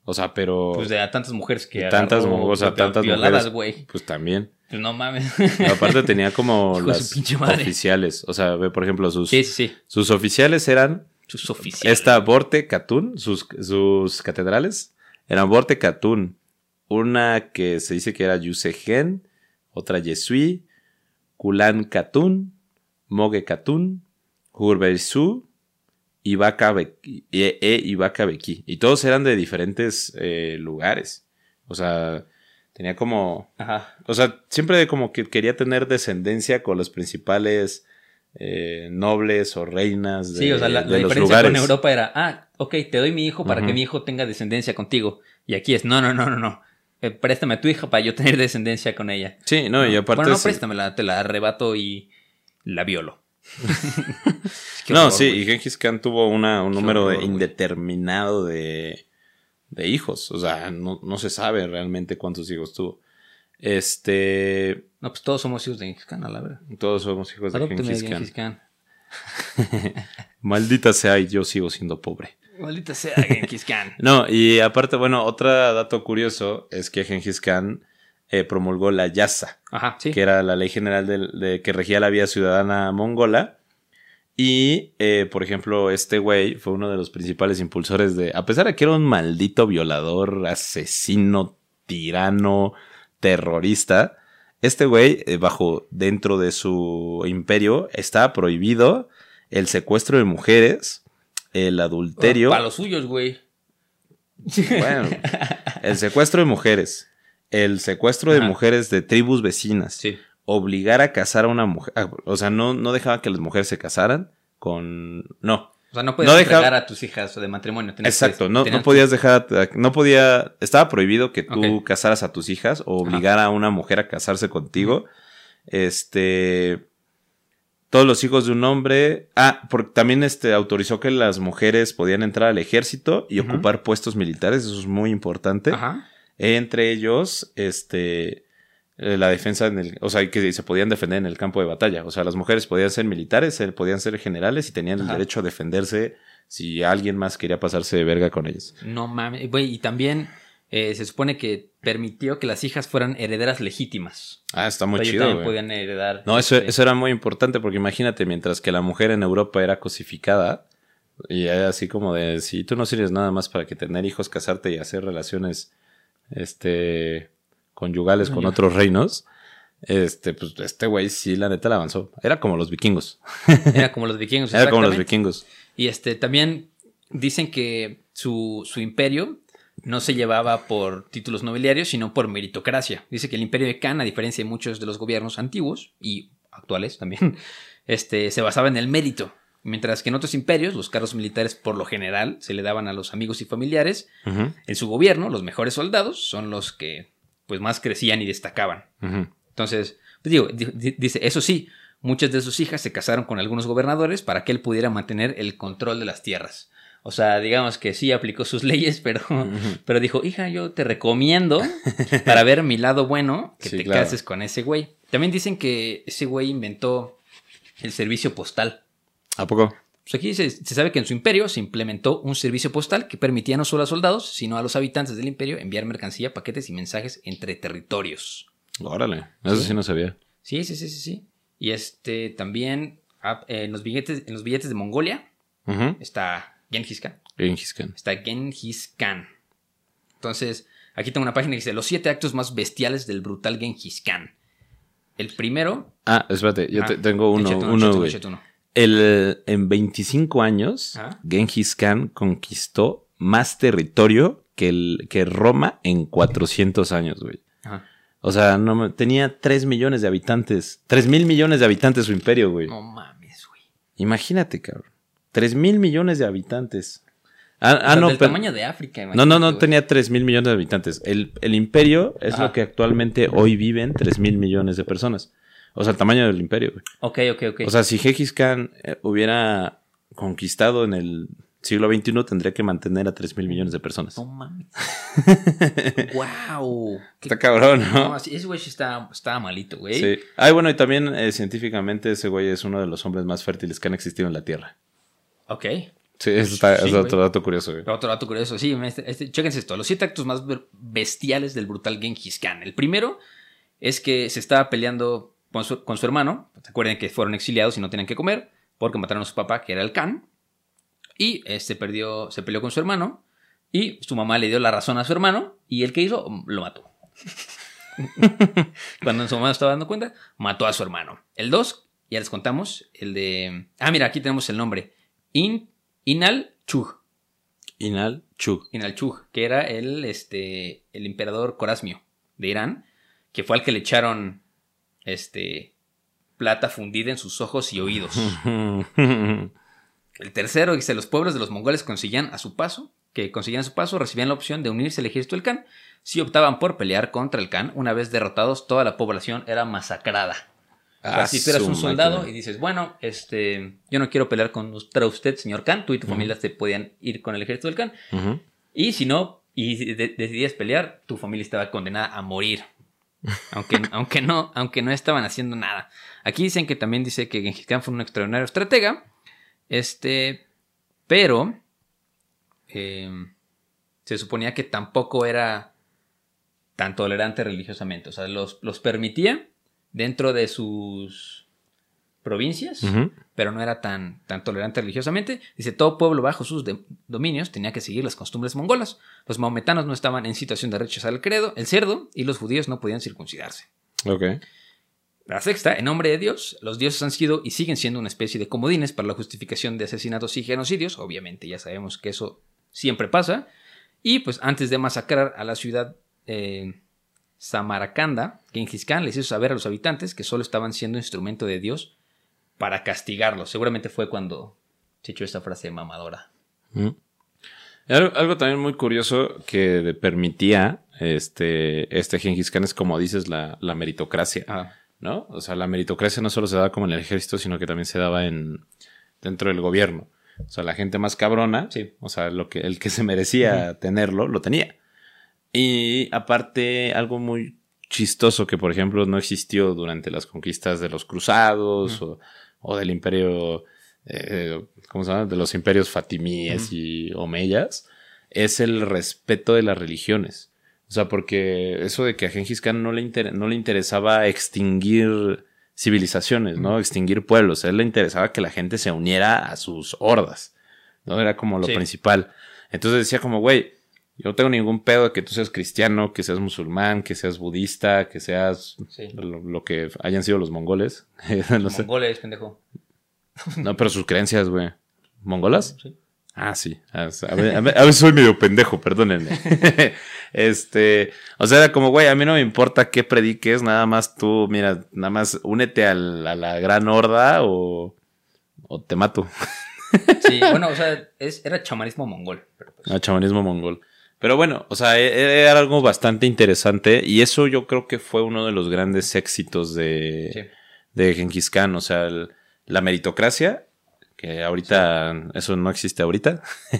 O sea, pero. Pues de a tantas mujeres que tantas, agarró, o sea, tantas violadas, mujeres. güey. Pues también. Pues no mames. Aparte tenía como [laughs] las oficiales. O sea, ve, por ejemplo, sus, sí, sí, sus oficiales eran Sus oficiales. esta Borte Catún, sus, sus catedrales eran Borte Catún. Una que se dice que era Yusegen, otra Yesui, Kulan Catún, Moge Catún, Hurbersu, Ibaka Beki- e, e Ibaka Beki. Y todos eran de diferentes eh, lugares. O sea, tenía como Ajá. o sea, siempre como que quería tener descendencia con los principales eh, nobles o reinas de, Sí, o sea, la, de la los diferencia lugares. con Europa era, ah, ok, te doy mi hijo para que mi hijo tenga descendencia contigo. Y aquí es, no, no, no, no, no. Eh, préstame a tu hija para yo tener descendencia con ella. Sí, no, y aparte... Bueno, no, préstamela, te la arrebato y la violo. [laughs] Qué no, horror, sí, y Genghis Khan tuvo una, un Qué número de horror, indeterminado de, de hijos. O sea, no, no se sabe realmente cuántos hijos tuvo. Este... No, pues todos somos hijos de Genghis Khan, a la verdad. Todos somos hijos de Adópteme, Genghis Khan. Genghis Khan. [laughs] [laughs] Maldita sea, y yo sigo siendo pobre. Maldita sea Genghis Khan. No, y aparte, bueno, otro dato curioso es que Genghis Khan eh, promulgó la Yasa, Ajá, sí. que era la ley general de, que regía la vida ciudadana mongola. Y, eh, por ejemplo, este güey fue uno de los principales impulsores de, a pesar de que era un maldito violador, asesino, tirano, terrorista, este güey, eh, bajo dentro de su imperio, estaba prohibido el secuestro de mujeres, el adulterio. Para los suyos, güey. Bueno, el secuestro de mujeres, el secuestro de mujeres de tribus vecinas, Sí. obligar a casar a una mujer, ah, o sea, no, no dejaba que las mujeres se casaran con, no, O sea, no puedes No a tus hijas de matrimonio. que- exacto, no, no podías dejar, no podía, estaba prohibido que tú casaras a tus hijas o obligar a una mujer a casarse contigo, este, todos los hijos de un hombre, ah, porque también este autorizó que las mujeres podían entrar al ejército y ocupar puestos militares, eso es muy importante. Ajá. Entre ellos, este, eh, la defensa en el, o sea, que se podían defender en el campo de batalla. O sea, las mujeres podían ser militares, eh, podían ser generales y tenían el Ajá. derecho a defenderse si alguien más quería pasarse de verga con ellos. No mames, güey, y también eh, se supone que permitió que las hijas fueran herederas legítimas. Ah, está O muy sea, ellos chido, también podían heredar. No, eso, este, eso era muy importante porque imagínate, mientras que la mujer en Europa era cosificada, y así como de, si tú no sirves nada más para que tener hijos, casarte y hacer relaciones, este, conyugales con otros reinos, este, pues este güey sí, la neta la avanzó. Era como los vikingos. [laughs] Era como los vikingos. Era como los vikingos. Y este también dicen que su, su imperio no se llevaba por títulos nobiliarios, sino por meritocracia. Dice que el imperio de Khan, a diferencia de muchos de los gobiernos antiguos y actuales también, [laughs] este, se basaba en el mérito. Mientras que en otros imperios, los cargos militares por lo general se le daban a los amigos y familiares. En su gobierno, los mejores soldados son los que pues más crecían y destacaban. Entonces, pues digo, di- di- dice, eso sí, muchas de sus hijas se casaron con algunos gobernadores para que él pudiera mantener el control de las tierras. O sea, digamos que sí aplicó sus [laughs] leyes, pero, pero dijo, hija, yo te recomiendo para ver mi lado bueno que Sí, te claro. cases con ese güey. También dicen que ese güey inventó el servicio postal. ¿A poco? Pues aquí se, se sabe que en su imperio se implementó un servicio postal que permitía no solo a soldados, sino a los habitantes del imperio enviar mercancía, paquetes y mensajes entre territorios. Órale, eso sí no sabía. Sí, sí, sí, sí, sí. Y este también ah, en los billetes, en los billetes de Mongolia, está Genghis Khan. Genghis Khan. Está Genghis Khan. Entonces, aquí tengo una página que dice los siete actos más bestiales del brutal Genghis Khan. El primero. Ah, espérate, yo Ah, te- tengo uno, uno, échate uno. El, en 25 años. Genghis Khan conquistó más territorio que, el, que Roma en 400 años, güey. Ajá. O sea, no, tenía 3 millones de habitantes. 3 mil millones de habitantes su imperio, güey. No mames, güey. Imagínate, cabrón. 3 mil millones de habitantes. Ah, O ah, no, del pero- tamaño de África. no, no, no güey. tenía 3 mil millones de habitantes. El, el imperio es lo que actualmente hoy viven 3 mil millones de personas. O sea, el tamaño del imperio, güey. Ok, ok, ok. O sea, si Genghis Khan eh, hubiera conquistado en el siglo XXI, tendría que mantener a 3 mil millones de personas. no mames. [laughs] wow. Está cabrón, No, ¿no? ese güey sí está, estaba malito, güey. Sí. Ay, bueno, y también eh, científicamente ese güey es uno de los hombres más fértiles que han existido en la Tierra. Ok. Sí, eso está, Sí, es otro dato curioso, güey. Otro dato curioso, sí, este, este- chéquense esto, los siete actos más bestiales del brutal Genghis Khan. El primero es que se estaba peleando con su, con su hermano, recuerden que fueron exiliados y no tenían que comer, porque mataron a su papá, que era el Khan, y este perdió, se peleó con su hermano, y su mamá le dio la razón a su hermano, y el que hizo, lo mató. [laughs] Cuando su mamá estaba dando cuenta, mató a su hermano. El 2, ya les contamos, el de... Ah, mira, aquí tenemos el nombre. In, Inal Chug. Inal Chug. Inalchug, que era el, este, el emperador Corasmio de Irán, que fue al que le echaron este, plata fundida en sus ojos y oídos. [laughs] El tercero dice, los pueblos de los mongoles conseguían a su paso, que conseguían a su paso, recibían la opción de unirse al ejército del Khan. Si optaban por pelear contra el Khan, una vez derrotados, toda la población era masacrada. O sea, si tú eras un soldado máquina. y dices, bueno, este, yo no quiero pelear contra usted, señor Khan, tú y tu familia te podían ir con el ejército del Khan. Y si no, y de- decidías pelear, tu familia estaba condenada a morir. Aunque, [laughs] aunque, no, aunque no estaban haciendo nada. Aquí dicen que también dice que Genghis Khan fue un extraordinario estratega. Este. Pero. eh, se suponía que tampoco era tan tolerante religiosamente. O sea, los, los permitía dentro de sus provincias pero no era tan, tan tolerante religiosamente. Dice, todo pueblo bajo sus dominios tenía que seguir las costumbres mongolas. Los maometanos no estaban en situación de rechazar el credo, el cerdo, y los judíos no podían circuncidarse. Ok. La sexta, en nombre de Dios, los dioses han sido y siguen siendo una especie de comodines para la justificación de asesinatos y genocidios. Obviamente ya sabemos que eso siempre pasa. Y pues antes de masacrar a la ciudad eh, Samarcanda, Genghis Khan les hizo saber a los habitantes que solo estaban siendo instrumento de Dios para castigarlos. Seguramente fue cuando se echó esta frase mamadora. Algo, algo también muy curioso que permitía este, este Genghis Khan es como dices la, la meritocracia, Ah, ¿no? O sea, la meritocracia no solo se daba como en el ejército, sino que también se daba en dentro del gobierno. O sea, la gente más cabrona, Sí. o sea, lo que, el que se merecía tenerlo, lo tenía. Y aparte, algo muy chistoso que, por ejemplo, no existió durante las conquistas de los cruzados o, o del imperio, eh, ¿cómo se llama? De los imperios fatimíes y omeyas, es el respeto de las religiones. O sea, porque eso de que a Gengis Khan no le, inter- no le interesaba extinguir civilizaciones, ¿no? Extinguir pueblos. A él le interesaba que la gente se uniera a sus hordas, ¿no? Era como lo Sí. principal. Entonces decía como, güey, yo no tengo ningún pedo de que tú seas cristiano, que seas musulmán, que seas budista, que seas sí. lo, lo que hayan sido los mongoles. [laughs] no, sé. Mongoles, pendejo. [laughs] No, pero sus creencias, güey. ¿Mongolas? Sí. Ah, sí. A ver, a ver- veces soy medio pendejo, perdónenme. [laughs] este, o sea, era como, güey, a mí no me importa qué prediques, nada más tú, mira, nada más únete al- a la gran horda o, o te mato. Sí, bueno, o sea, es- era chamanismo mongol. Pero pues, al chamanismo mongol. Pero bueno, o sea, e- era algo bastante interesante y eso yo creo que fue uno de los grandes éxitos de, sí. de Genghis Khan, o sea, el- la meritocracia, que ahorita eso no existe ahorita, [laughs]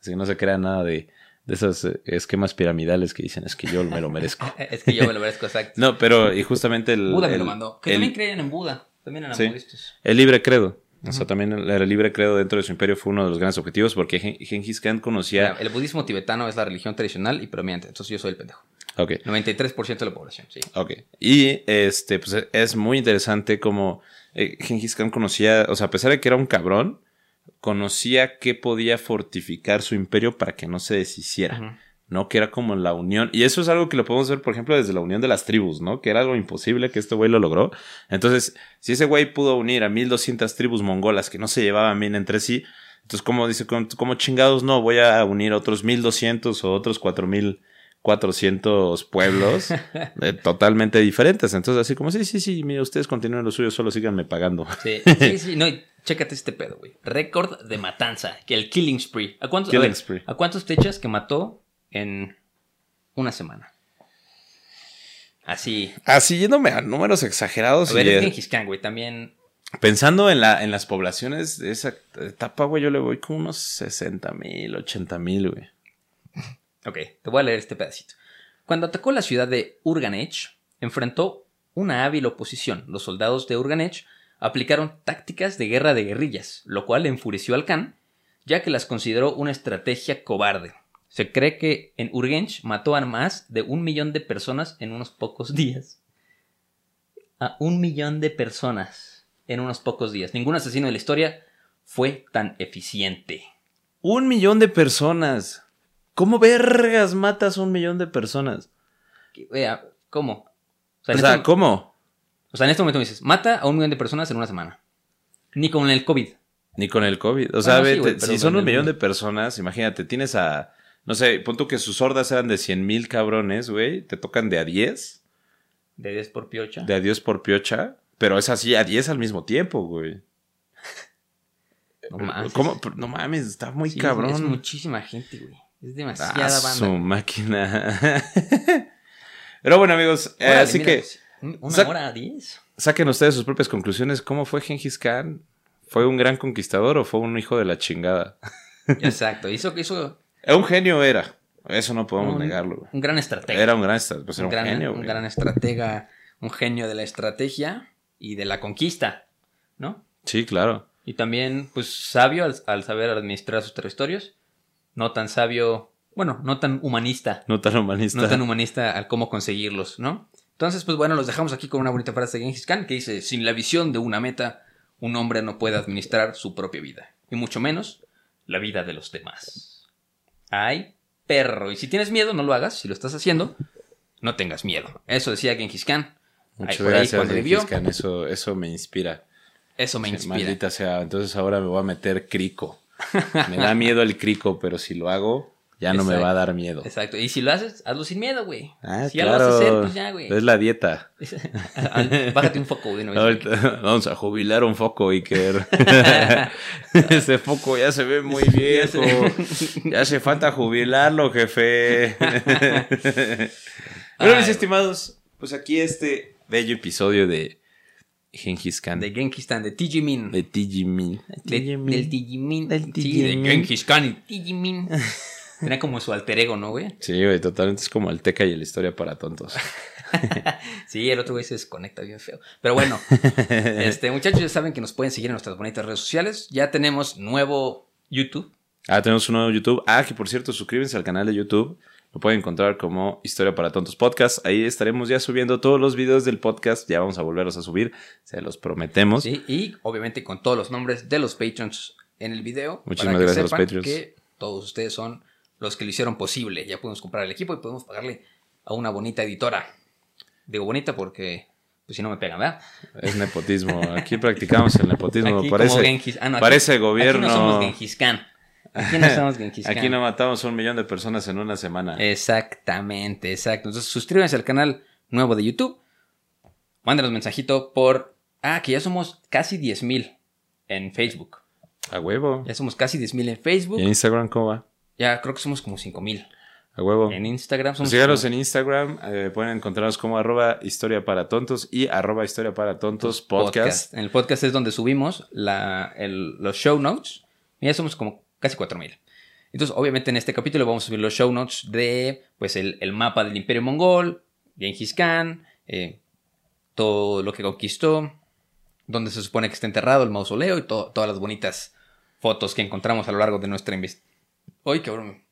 así que no se crea nada de, de esos esquemas piramidales que dicen es que yo me lo merezco. [laughs] Es que yo me lo merezco, exacto. No, pero y justamente el, Buda me el- lo mandó. Que el- también creían en Buda. También eran Sí. budistas. el libre credo. O sea, también el, el libre credo dentro de su imperio fue uno de los grandes objetivos porque Gen- Genghis Khan conocía... Mira, el budismo tibetano es la religión tradicional y predominante. Entonces yo soy el pendejo. Ok. 93% de la población, sí. Ok. Y este, pues es muy interesante como eh, Genghis Khan conocía, o sea, a pesar de que era un cabrón, conocía que podía fortificar su imperio para que no se deshiciera. ¿No? Que era como la unión. Y eso es algo que lo podemos ver, por ejemplo, desde la unión de las tribus, ¿no? Que era algo imposible que este güey lo logró. Entonces, si ese güey pudo unir a 1200 tribus mongolas que no se llevaban bien entre sí, entonces, como dice, como, chingados, no, voy a unir otros 1200 o otros 4400 pueblos [laughs] eh, totalmente diferentes. Entonces, así como, sí, sí, sí, mira, ustedes continúen lo suyo, solo síganme pagando. Sí, [laughs] sí, sí, no, y chécate este pedo, güey. Récord de matanza, que el Killing Spree. ¿A cuántos, a Killing ver, spree. ¿A cuántos te echas que mató en una semana? Así. Así yéndome a números exagerados. A ver, y, es Genghis Khan, güey, también. Pensando en, la, en las poblaciones de esa etapa, güey, yo le voy con unos 60 mil, 80 mil, güey. Ok, te voy a leer este pedacito. Cuando atacó la ciudad de Urganech, enfrentó una hábil oposición. Los soldados de Urganech aplicaron tácticas de guerra de guerrillas, lo cual enfureció al Khan, ya que las consideró una estrategia cobarde. Se cree que en Urgench mató a más de un millón de personas en unos pocos días. A un millón de personas en unos pocos días. Ningún asesino de la historia fue tan eficiente. Un millón de personas. ¿Cómo vergas matas a un millón de personas? Vea, ¿Cómo? O sea, este- ¿cómo? O sea, en este momento me dices, mata a un millón de personas en una semana. Ni con el COVID. Ni con el COVID. O sea, Bueno, sí, vete, güey, pero si son un millón de personas, imagínate, tienes a. No sé, punto que sus hordas eran de 100 mil cabrones, güey. Te tocan de a 10. De 10 por piocha. De a 10 por piocha. Pero es así, a 10 al mismo tiempo, güey. [laughs] No mames. ¿Cómo? No mames, está muy Sí, cabrón. Es muchísima gente, güey. Es demasiada Ah, banda. su máquina. [laughs] Pero bueno, amigos, eh, así mira, que un- Una hora a 10. saquen ustedes sus propias conclusiones. ¿Cómo fue Gengis Khan? ¿Fue un gran conquistador o fue un hijo de la chingada? Exacto. Hizo, hizo Un genio era. Eso no podemos un, negarlo. güey. un gran estratega. Era un gran, estra- pues un, un, gran, genio. un güey. gran estratega. Un genio de la estrategia y de la conquista. ¿No? Sí, claro. Y también, pues, sabio al, al saber administrar sus territorios. No tan sabio. Bueno, no tan humanista. No tan humanista. no tan humanista al cómo conseguirlos, ¿no? Entonces, pues bueno, los dejamos aquí con una bonita frase de Genghis Khan que dice, sin la visión de una meta, un hombre no puede administrar su propia vida, y mucho menos la vida de los demás. Ay, perro, y si tienes miedo, no lo hagas, si lo estás haciendo, no tengas miedo. Eso decía Genghis Khan. Muchas ahí, gracias, vivió, Khan. Eso, eso me inspira. eso me inspira. Maldita sea. Entonces ahora me voy a meter crico. Me da miedo el crico, pero si lo hago, ya no me va a dar miedo. Exacto, y si lo haces, hazlo sin miedo, güey. Ah, si ya lo vas a hacer, pues ya, güey. Es la dieta. [laughs] Bájate un foco güey. Ahorita [laughs] vamos a jubilar un foco, Iker. [laughs] Ese foco ya se ve muy viejo. Ya hace falta jubilarlo, jefe. Bueno, mis estimados, pues aquí este bello episodio de Gengis Khan. De Genghis Khan, de Tijimin. de Tijimin. De- del Tijimin. Del Sí, de Tijimin. Genghis Khan y Tijimin. Tenía como su alter ego, ¿no, güey? Sí, güey, totalmente es como el Teca y la historia para tontos. [laughs] Sí, el otro güey se desconecta bien feo. Pero bueno, [laughs] este, muchachos, ya saben que nos pueden seguir en nuestras bonitas redes sociales. Ya tenemos nuevo YouTube. Ah, tenemos un nuevo YouTube. Ah, que por cierto, suscríbanse al canal de YouTube. Lo pueden encontrar como Historia para Tontos Podcast. Ahí estaremos ya subiendo todos los videos del podcast. Ya vamos a volverlos a subir. Se los prometemos. ¿sí? Y obviamente con todos los nombres de los patrons en el video. Muchísimas para que gracias a los sepan Patreons. Que todos ustedes son los que lo hicieron posible. Ya podemos comprar el equipo y podemos pagarle a una bonita editora. Digo bonita porque, pues si no me pegan, ¿verdad? Es nepotismo. Aquí practicamos el nepotismo. Aquí parece como Genghis- ah, no, aquí- parece gobierno. Aquí no somos Genghis Khan. Aquí no somos Genghis [laughs] Khan. Aquí no matamos a un millón de personas en una semana. Exactamente, exacto. Entonces suscríbanse al canal nuevo de YouTube. Mándenos mensajito por... Ah, que ya somos casi 10.000 en Facebook. A huevo. Ya somos casi 10.000 en Facebook. ¿Y en Instagram cómo va? Ya creo que somos como 5.000. A huevo. En Instagram somos... Síganos como en Instagram. eh, pueden encontrarnos como arroba historia para tontos y arroba historia para tontos podcast. En el podcast es donde subimos la, el- los show notes. Y ya somos como casi 4.000. Entonces, obviamente en este capítulo vamos a subir los show notes de pues el, el mapa del Imperio Mongol, Genghis Khan, eh, todo lo que conquistó, donde se supone que está enterrado el mausoleo y to- todas las bonitas fotos que encontramos a lo largo de nuestra investigación. ¡Ay, cabrón!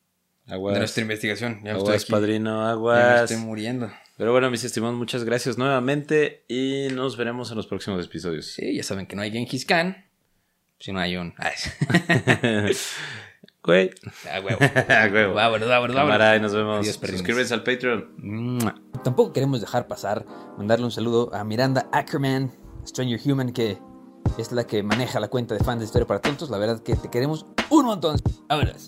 De Aguas. nuestra investigación. Ya estoy Aguas, aquí- padrino, ya me aguas. estoy muriendo. Pero bueno, mis estimados, muchas gracias nuevamente y nos veremos en los próximos episodios. Sí, ya saben que no hay Genghis Khan. Si no hay un. [laughs] Güey. a huevo. [laughs] A huevo. Vámonos, vámonos, vámonos. y nos vemos. Adiós. Suscríbanse al Patreon. Tampoco queremos dejar pasar, mandarle un saludo a Miranda Ackerman, Stranger Human, que es la que maneja la cuenta de fans de Historia para Tontos. La verdad que te queremos un montón. Vámonos.